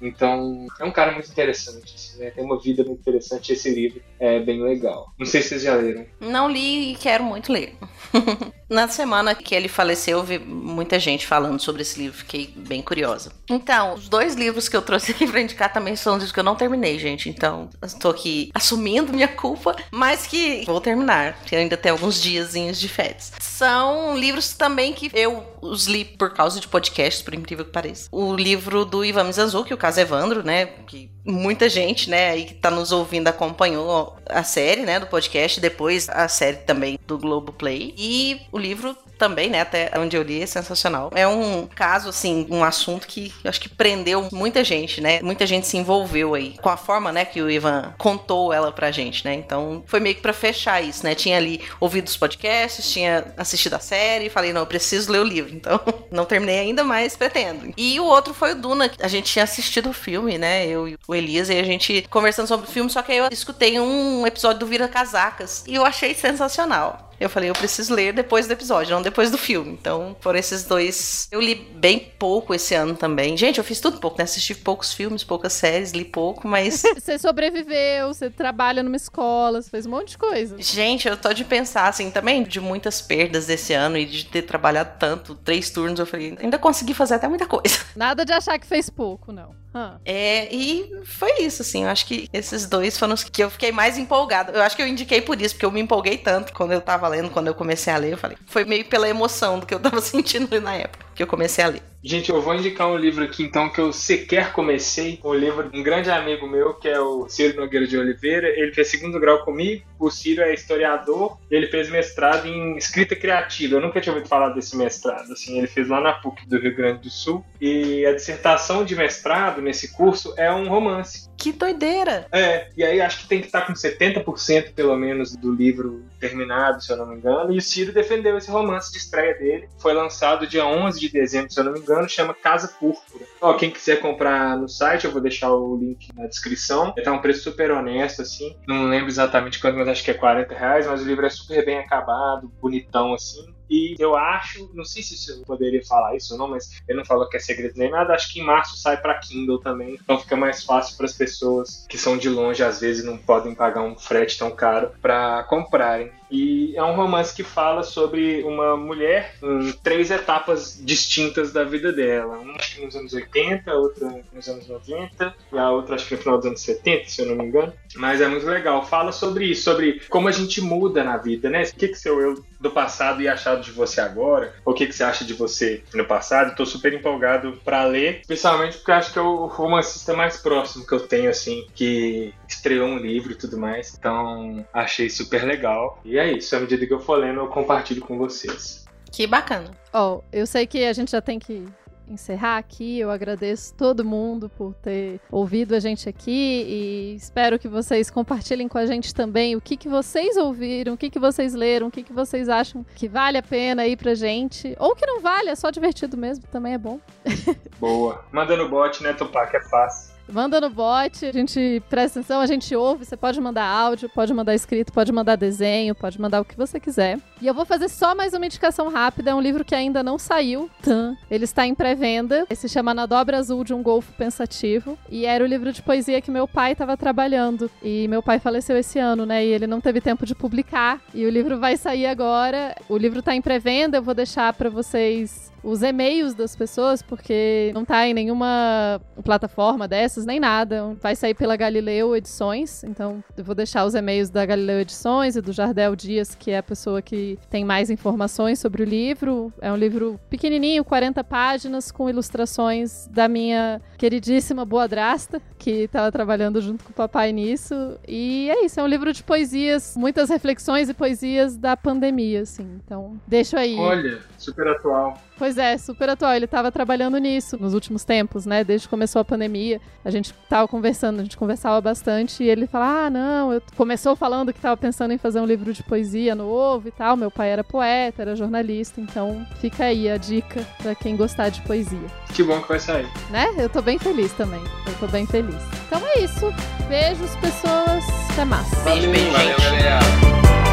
Então, é um cara muito interessante, assim, né? Tem uma vida muito interessante. Esse livro é bem legal. Não sei se vocês já leram. Não li e quero muito ler. Na semana que ele faleceu, eu vi muita gente falando sobre esse livro, fiquei bem curiosa. Então, os dois livros que eu trouxe aqui pra indicar também são livros que eu não terminei, gente. Então, estou aqui assumindo minha culpa, mas que vou terminar, porque ainda tem alguns diazinhos de férias. São livros também que eu os li por causa de podcasts, por incrível que pareça. O livro do Ivan Mizanzuki, o caso Evandro, né, que muita gente, né, aí que tá nos ouvindo acompanhou a série, né, do podcast, depois a série também do Globo Play. E o livro também, né, até onde eu li, é sensacional. É um caso, assim, um assunto que acho que prendeu muita gente, né? Muita gente se envolveu aí com a forma, né, que o Ivan contou ela pra gente, né? Então foi meio que pra fechar isso, né? Tinha ali ouvido os podcasts, tinha assistido a série, falei, não, eu preciso ler o livro. Então não terminei ainda, mas pretendo. E o outro foi o Duna. A gente tinha assistido o filme, né? Eu e o Elias, e a gente conversando sobre o filme, só que aí eu escutei um episódio do Vira Casacas e eu achei sensacional. Eu falei, eu preciso ler depois do episódio, não depois do filme. Então, foram esses dois. Eu li bem pouco esse ano também. Gente, eu fiz tudo pouco, né? Assisti poucos filmes, poucas séries, li pouco, mas. Você sobreviveu, você trabalha numa escola, você fez um monte de coisa. Gente, eu tô de pensar, assim, também de muitas perdas desse ano e de ter trabalhado tanto, três turnos, eu falei, ainda consegui fazer até muita coisa. Nada de achar que fez pouco, não. Huh. É, e foi isso, assim. Eu acho que esses dois foram os que eu fiquei mais empolgada. Eu acho que eu indiquei por isso, porque eu me empolguei tanto quando eu tava lendo, quando eu comecei a ler. Eu falei, foi meio pela emoção do que eu tava sentindo na época que eu comecei a ler. Gente, eu vou indicar um livro aqui então que eu sequer comecei. O livro de um grande amigo meu, que é o Ciro Nogueira de Oliveira. Ele fez segundo grau comigo. O Ciro é historiador. Ele fez mestrado em escrita criativa. Eu nunca tinha ouvido falar desse mestrado. Assim, ele fez lá na PUC do Rio Grande do Sul. E a dissertação de mestrado nesse curso é um romance. Que doideira! É, e aí acho que tem que estar com 70% pelo menos do livro terminado, se eu não me engano. E o Ciro defendeu esse romance de estreia dele. Foi lançado dia 11 de dezembro, se eu não me engano, chama Casa Púrpura. Ó, quem quiser comprar no site, eu vou deixar o link na descrição. Tá um preço super honesto, assim. Não lembro exatamente quanto, mas acho que é 40 reais. Mas o livro é super bem acabado, bonitão, assim. E eu acho, não sei se eu poderia falar isso ou não, mas ele não falou que é segredo nem nada. Acho que em março sai para Kindle também, então fica mais fácil para as pessoas que são de longe, às vezes não podem pagar um frete tão caro para comprarem. E é um romance que fala sobre uma mulher em três etapas distintas da vida dela. Uma nos anos 80, a outra nos anos 90 e a outra acho que no final dos anos 70, se eu não me engano. Mas é muito legal. Fala sobre isso, sobre como a gente muda na vida, né? O que, que seu eu do passado ia achar de você agora? O que, que você acha de você no passado? Estou super empolgado para ler, especialmente porque acho que é o romancista mais próximo que eu tenho, assim, que estreou um livro e tudo mais. Então, achei super legal. E é isso, à medida que eu for lendo, eu compartilho com vocês. Que bacana. Ó, oh, eu sei que a gente já tem que encerrar aqui. Eu agradeço todo mundo por ter ouvido a gente aqui e espero que vocês compartilhem com a gente também o que, que vocês ouviram, o que, que vocês leram, o que, que vocês acham que vale a pena aí pra gente. Ou que não vale, é só divertido mesmo, também é bom. Boa. Manda no bot, né, Tupac? É fácil. Manda no bot, a gente presta atenção, a gente ouve. Você pode mandar áudio, pode mandar escrito, pode mandar desenho, pode mandar o que você quiser. E eu vou fazer só mais uma indicação rápida. É um livro que ainda não saiu. Ele está em pré-venda. Se chama Na Dobra Azul de um Golfo Pensativo. E era o livro de poesia que meu pai estava trabalhando. E meu pai faleceu esse ano, né? E ele não teve tempo de publicar. E o livro vai sair agora. O livro está em pré-venda. Eu vou deixar para vocês os e-mails das pessoas, porque não tá em nenhuma plataforma nem nada. Vai sair pela Galileu Edições, então eu vou deixar os e-mails da Galileu Edições e do Jardel Dias, que é a pessoa que tem mais informações sobre o livro. É um livro pequenininho, 40 páginas, com ilustrações da minha queridíssima Boa Drasta, que estava trabalhando junto com o papai nisso. E é isso, é um livro de poesias, muitas reflexões e poesias da pandemia, assim. Então, deixo aí. Olha, super atual. Pois é, super atual. Ele estava trabalhando nisso nos últimos tempos, né? Desde que começou a pandemia. A gente tava conversando, a gente conversava bastante. E ele fala: Ah, não, eu... começou falando que estava pensando em fazer um livro de poesia novo e tal. Meu pai era poeta, era jornalista. Então fica aí a dica para quem gostar de poesia. Que bom que vai sair. Né? Eu tô bem feliz também. Eu tô bem feliz. Então é isso. Beijos, pessoas. Até mais. Beijo, beijo, Valeu, gente. galera.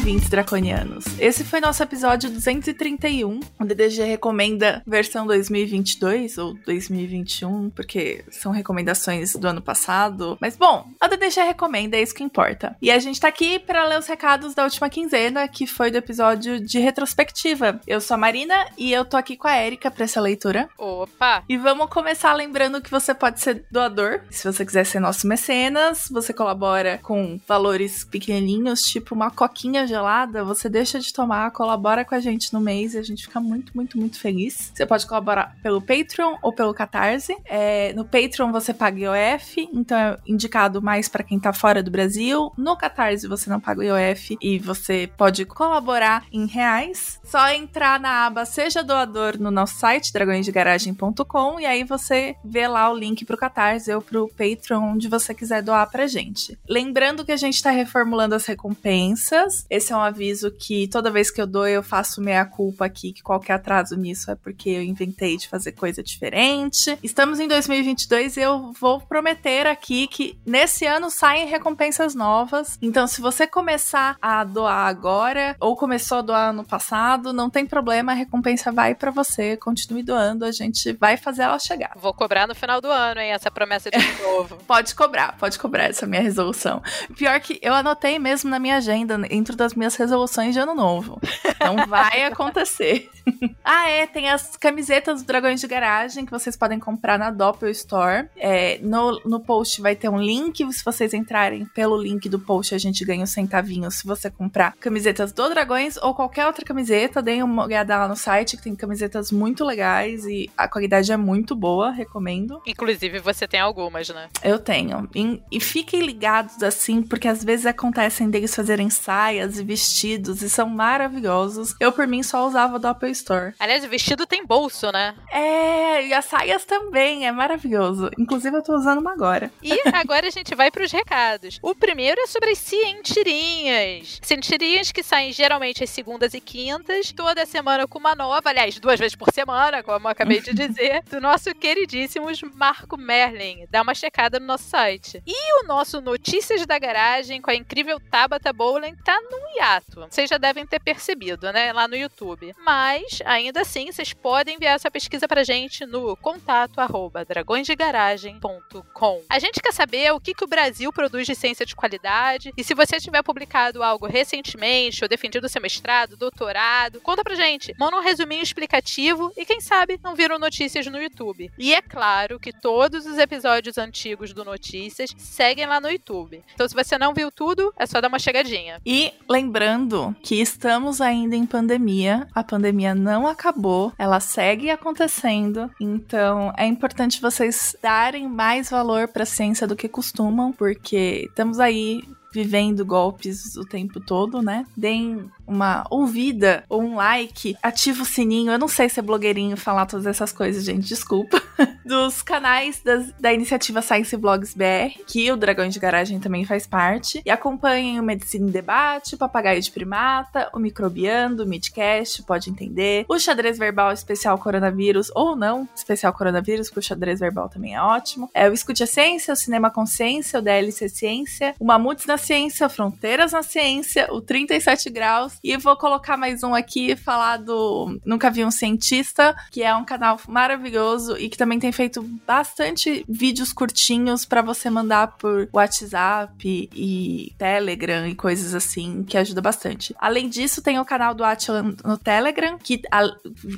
Ouvintes draconianos. Esse foi nosso episódio 231. O DDG recomenda versão 2022 ou 2021, porque são recomendações do ano passado. Mas bom, a DDG recomenda, é isso que importa. E a gente tá aqui para ler os recados da última quinzena, que foi do episódio de retrospectiva. Eu sou a Marina e eu tô aqui com a Erika para essa leitura. Opa! E vamos começar lembrando que você pode ser doador. Se você quiser ser nosso mecenas, você colabora com valores pequenininhos, tipo uma coquinha gelada, você deixa de tomar, colabora com a gente no mês e a gente fica muito, muito, muito feliz. Você pode colaborar pelo Patreon ou pelo Catarse. É, no Patreon você paga IOF, então é indicado mais para quem tá fora do Brasil. No Catarse você não paga IOF e você pode colaborar em reais. Só entrar na aba Seja Doador no nosso site, dragõesdegaragem.com, e aí você vê lá o link pro Catarse ou pro Patreon, onde você quiser doar pra gente. Lembrando que a gente tá reformulando as recompensas. Esse é um aviso que toda vez que eu dou, eu faço meia culpa aqui, que qualquer atraso nisso é porque eu inventei de fazer coisa diferente. Estamos em 2022 e eu vou prometer aqui que nesse ano saem recompensas novas. Então, se você começar a doar agora ou começou a doar no passado, não tem problema, a recompensa vai para você. Continue doando, a gente vai fazer ela chegar. Vou cobrar no final do ano, hein? Essa promessa de novo. Pode cobrar, pode cobrar essa minha resolução. Pior que eu anotei mesmo na minha agenda, dentro das minhas resoluções de ano novo. Então vai acontecer. ah, é, tem as camisetas do Dragões de Garagem que vocês podem comprar na Doppel Store. É, no, no post vai ter um link. Se vocês entrarem pelo link do post, a gente ganha os centavinhos se você comprar camisetas do Dragões ou qualquer outra camiseta. Deem uma olhada lá no site que tem camisetas muito legais e a qualidade é muito boa, recomendo. Inclusive, você tem algumas, né? Eu tenho. E, e fiquem ligados assim, porque às vezes acontecem deles fazerem saias e vestidos e são maravilhosos. Eu, por mim, só usava do Apple Store. Aliás, o vestido tem bolso, né? É, e as saias também, é maravilhoso. Inclusive, eu tô usando uma agora. E agora a gente vai pros recados. O primeiro é sobre as cientirinhas. Cientirinhas que saem geralmente às segundas e quintas, toda semana com uma nova, aliás, duas vezes por semana, como eu acabei de dizer, do nosso queridíssimo Marco Merlin. Dá uma checada no nosso site. E o nosso Notícias da Garagem com a incrível Tabata Bowling tá num hiato. Vocês já devem ter percebido, né? Lá no YouTube. Mas, ainda assim, vocês podem enviar essa pesquisa pra gente no contato arroba dragõesdegaragem.com. A gente quer saber o que, que o Brasil produz de ciência de qualidade e se você tiver publicado algo recentemente ou defendido seu mestrado, doutorado, conta pra gente. Manda um resuminho explicativo e quem sabe não viram notícias no YouTube. E é claro que todos os episódios antigos do Notícias seguem lá no YouTube. Então se você não viu tudo, é só dar uma chegadinha. E lembrando que estamos ainda em pandemia, a pandemia não acabou, ela segue acontecendo, então é importante vocês darem mais valor para a ciência do que costumam, porque estamos aí vivendo golpes o tempo todo, né? Deem uma ouvida ou um like, ativa o sininho. Eu não sei se é blogueirinho falar todas essas coisas, gente, desculpa. Dos canais das, da iniciativa Science Blogs BR, que o Dragões de Garagem também faz parte. E acompanhem o Medicina em Debate, o Papagaio de Primata, o Microbiando, o Midcast, pode entender. O Xadrez Verbal Especial Coronavírus, ou não, Especial Coronavírus, porque o Xadrez Verbal também é ótimo. É o Escute a Ciência, o Cinema Consciência, o DLC Ciência, o Mamutes na Ciência, Fronteiras na Ciência, o 37 Graus e vou colocar mais um aqui, falar do Nunca Vi um Cientista, que é um canal maravilhoso e que também tem feito bastante vídeos curtinhos para você mandar por WhatsApp e Telegram e coisas assim, que ajuda bastante. Além disso, tem o canal do Atila no Telegram, que, a,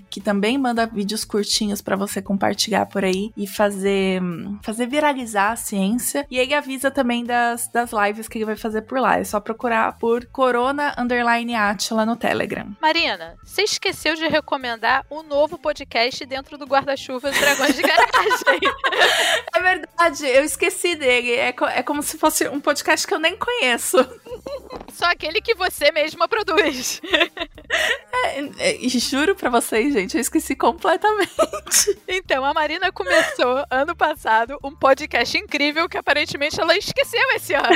que também manda vídeos curtinhos para você compartilhar por aí e fazer, fazer viralizar a ciência. E ele avisa também das, das lives que ele vai fazer por lá. É só procurar por Corona Underline Atila no Telegram. Marina, você esqueceu de recomendar um novo podcast dentro do guarda-chuva dos Dragões de Garagem. é verdade, eu esqueci dele. É, co é como se fosse um podcast que eu nem conheço. Só aquele que você mesma produz. É, é, juro pra vocês, gente, eu esqueci completamente. Então, a Marina começou ano passado um podcast incrível que aparentemente ela esqueceu esse ano.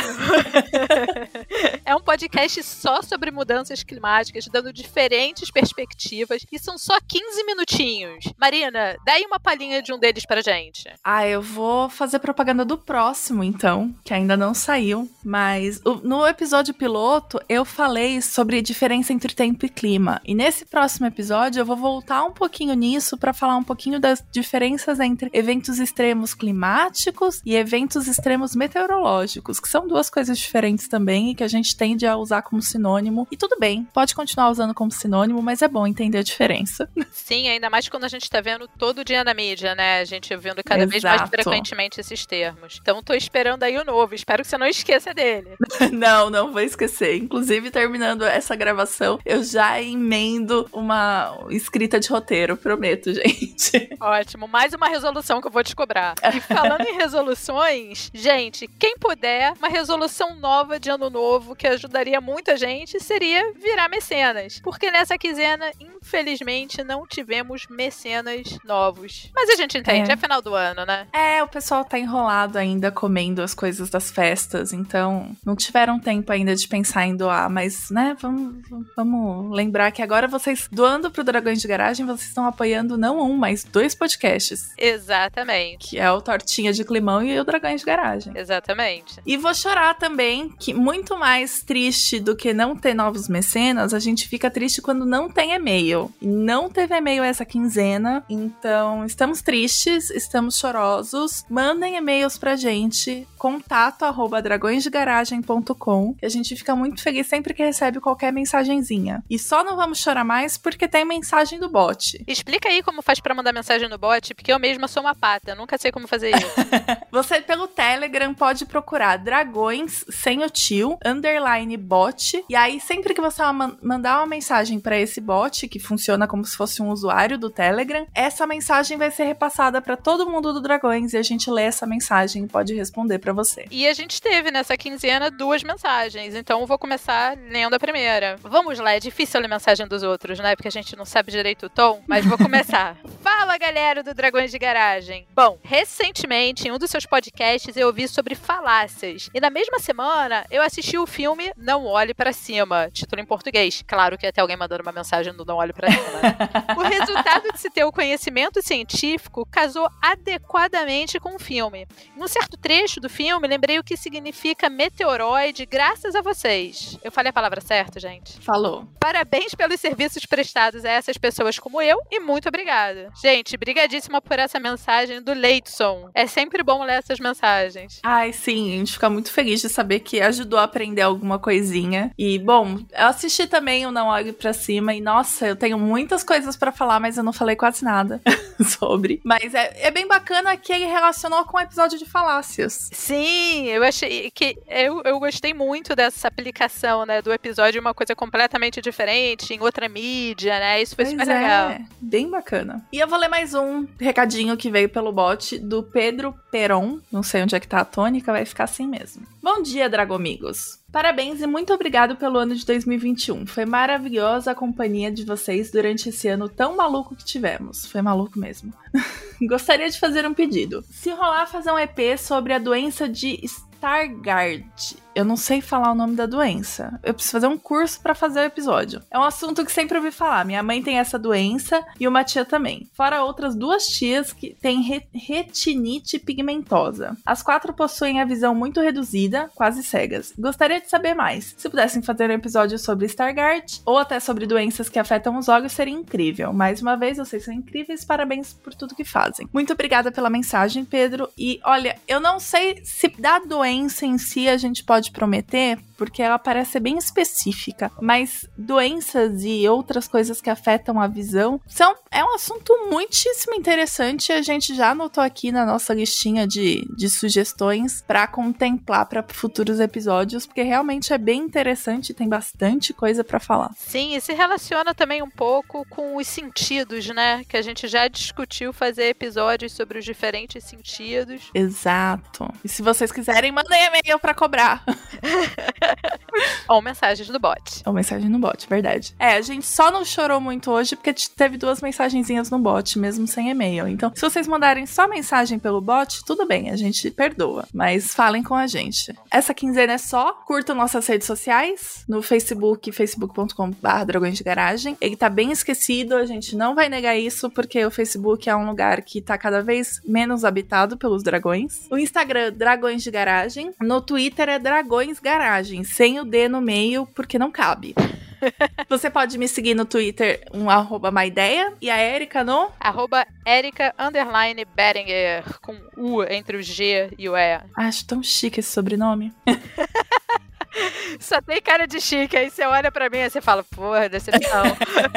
é um podcast só sobre mudanças climáticas, dando diferentes perspectivas, e são só 15 minutinhos. Marina, dá aí uma palhinha de um deles pra gente. Ah, eu vou fazer propaganda do próximo, então, que ainda não saiu. Mas no episódio piloto, eu falei sobre diferença entre tempo e clima. E nesse próximo episódio, eu vou voltar um pouquinho nisso pra falar um pouquinho das diferenças entre eventos extremos climáticos e eventos extremos meteorológicos, que são duas coisas diferentes também e que a gente tende a usar como sinônimo. E tudo bem, pode continuar usando como sinônimo, mas é bom entender a diferença. Sim, ainda mais quando a gente tá vendo todo dia na mídia, né? A gente vendo cada vez mais Exato. frequentemente esses termos. Então tô esperando aí o novo. Espero que você não esqueça dele. Não, não vou esquecer. Inclusive, terminando essa gravação, eu já emendo uma escrita de roteiro, prometo, gente. Ótimo, mais uma resolução que eu vou te cobrar. E falando em resoluções, gente, quem puder, uma resolução nova de ano novo que ajudaria muita gente seria virar mecenas. Porque nessa quinzena, infelizmente, não tivemos mecenas novos. Mas a gente entende, É. é, final do ano, né? É, o pessoal tá enrolado ainda comendo as coisas das festas, então não tiveram tempo ainda de pensar em doar, mas, né, vamos, vamos lembrar que agora vocês, doando pro Dragões de Garagem, vocês estão apoiando não um, mas dois podcasts, Exatamente. que é o Tortinha de Climão e o Dragões de Garagem. Exatamente. E vou chorar também, que muito mais triste do que não ter novos mecenas, a gente fica triste quando não tem e-mail. Não teve e-mail essa quinzena, então estamos tristes, estamos chorosos. Mandem e-mails pra gente, contato arroba dragõesdegaragem.com, que a gente fica muito feliz sempre que recebe qualquer mensagenzinha. E só não vamos chorar mais porque tem mensagem do bot. Explica aí como faz pra mandar mensagem no bot, porque eu mesma sou uma pata, nunca sei como fazer isso. Você, pelo Telegram, pode procurar dragões sem o tio, underline bot. E aí, sempre que você man- mandar uma mensagem pra esse bot, que funciona como se fosse um usuário do Telegram, essa mensagem vai ser repassada pra todo mundo do Dragões e a gente lê essa mensagem e pode responder pra você. E a gente teve nessa quinzena duas mensagens, então eu vou começar lendo a primeira. Vamos lá, é difícil ler mensagem dos outros, né? Porque a gente não sabe direito o tom, mas vou começar. Fala, galera do Dragões de Garagem. Bom, recentemente, em um dos seus podcasts, eu ouvi sobre falácias. E na mesma semana, eu assisti o filme Não Olhe Pra Cima, título em português. Claro que até alguém mandando uma mensagem do Não Olhe Pra Cima. né? O resultado de se ter o conhecimento científico casou adequadamente com o filme. Em um certo trecho do filme, lembrei o que significa meteoroide graças a vocês. Eu falei a palavra certa, gente? Falou. Parabéns pelos serviços prestados a essas pessoas como eu e muito obrigada. Gente, brigadíssima por essa mensagem do Leidson. É sempre bom ler essas mensagens. Ai, sim, a gente fica muito feliz de saber que ajudou a aprender alguma coisinha. E, bom, assisti também o Não Olhe Pra Cima e, nossa, eu tenho muitas coisas pra falar, mas eu não falei quase nada sobre. Mas é, é bem bacana que ele relacionou com o episódio de falácias. Sim, eu achei que eu, eu gostei muito dessa aplicação, né, do episódio, uma coisa completamente diferente, em outra mídia, né? Isso foi Pois super é, legal. bem bacana. E eu vou ler mais um recadinho que veio pelo bot do Pedro Peron. Não sei onde é que tá a tônica, vai ficar assim mesmo. Bom dia, Dragomigos. Parabéns e muito obrigado pelo ano de 2021. Foi maravilhosa a companhia de vocês durante esse ano tão maluco que tivemos. Foi maluco mesmo. Gostaria de fazer um pedido. Se rolar fazer um EP sobre a doença de Stargardt. Eu não sei falar o nome da doença. Eu preciso fazer um curso pra fazer o episódio. É um assunto que sempre ouvi falar. Minha mãe tem essa doença e uma tia também. Fora outras duas tias que têm re- retinite pigmentosa. As quatro possuem a visão muito reduzida, quase cegas. Gostaria de saber mais. Se pudessem fazer um episódio sobre Stargardt ou até sobre doenças que afetam os olhos, seria incrível. Mais uma vez, vocês são incríveis. Parabéns por tudo que fazem. Muito obrigada pela mensagem, Pedro. E olha, eu não sei se da doença em si a gente pode prometer, porque ela parece ser bem específica, mas doenças e outras coisas que afetam a visão são é um assunto muitíssimo interessante. A gente já anotou aqui na nossa listinha de, de sugestões para contemplar para futuros episódios, porque realmente é bem interessante, tem bastante coisa para falar. Sim, e se relaciona também um pouco com os sentidos, né? Que a gente já discutiu fazer episódios sobre os diferentes sentidos. Exato. E se vocês quiserem, mandem e-mail para cobrar. Ou mensagens do bot. Ou mensagem no bot, verdade. É, a gente só não chorou muito hoje porque teve duas mensagenzinhas no bot, mesmo sem e-mail. Então, se vocês mandarem só mensagem pelo bot, tudo bem, a gente perdoa. Mas falem com a gente. Essa quinzena é só. Curtam nossas redes sociais. No Facebook, facebook.com.br Dragões de Garagem. Ele tá bem esquecido, a gente não vai negar isso, porque o Facebook é um lugar que tá cada vez menos habitado pelos dragões. O Instagram, Dragões de Garagem. No Twitter é Dragões Garagem, sem o D no meio, porque não cabe. Você pode me seguir no Twitter, um arroba maideia, e a Erika no... Arroba Erika underline Beringer, com U entre o G e o E. Acho tão chique esse sobrenome. Só tem cara de chique, aí você olha pra mim e você fala, porra, decepção.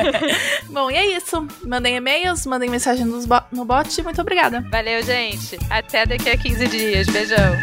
Bom, e é isso. Mandem e-mails, mandem mensagem nos bo- no bot. Muito obrigada. Valeu, gente. Até daqui a 15 dias. Beijão.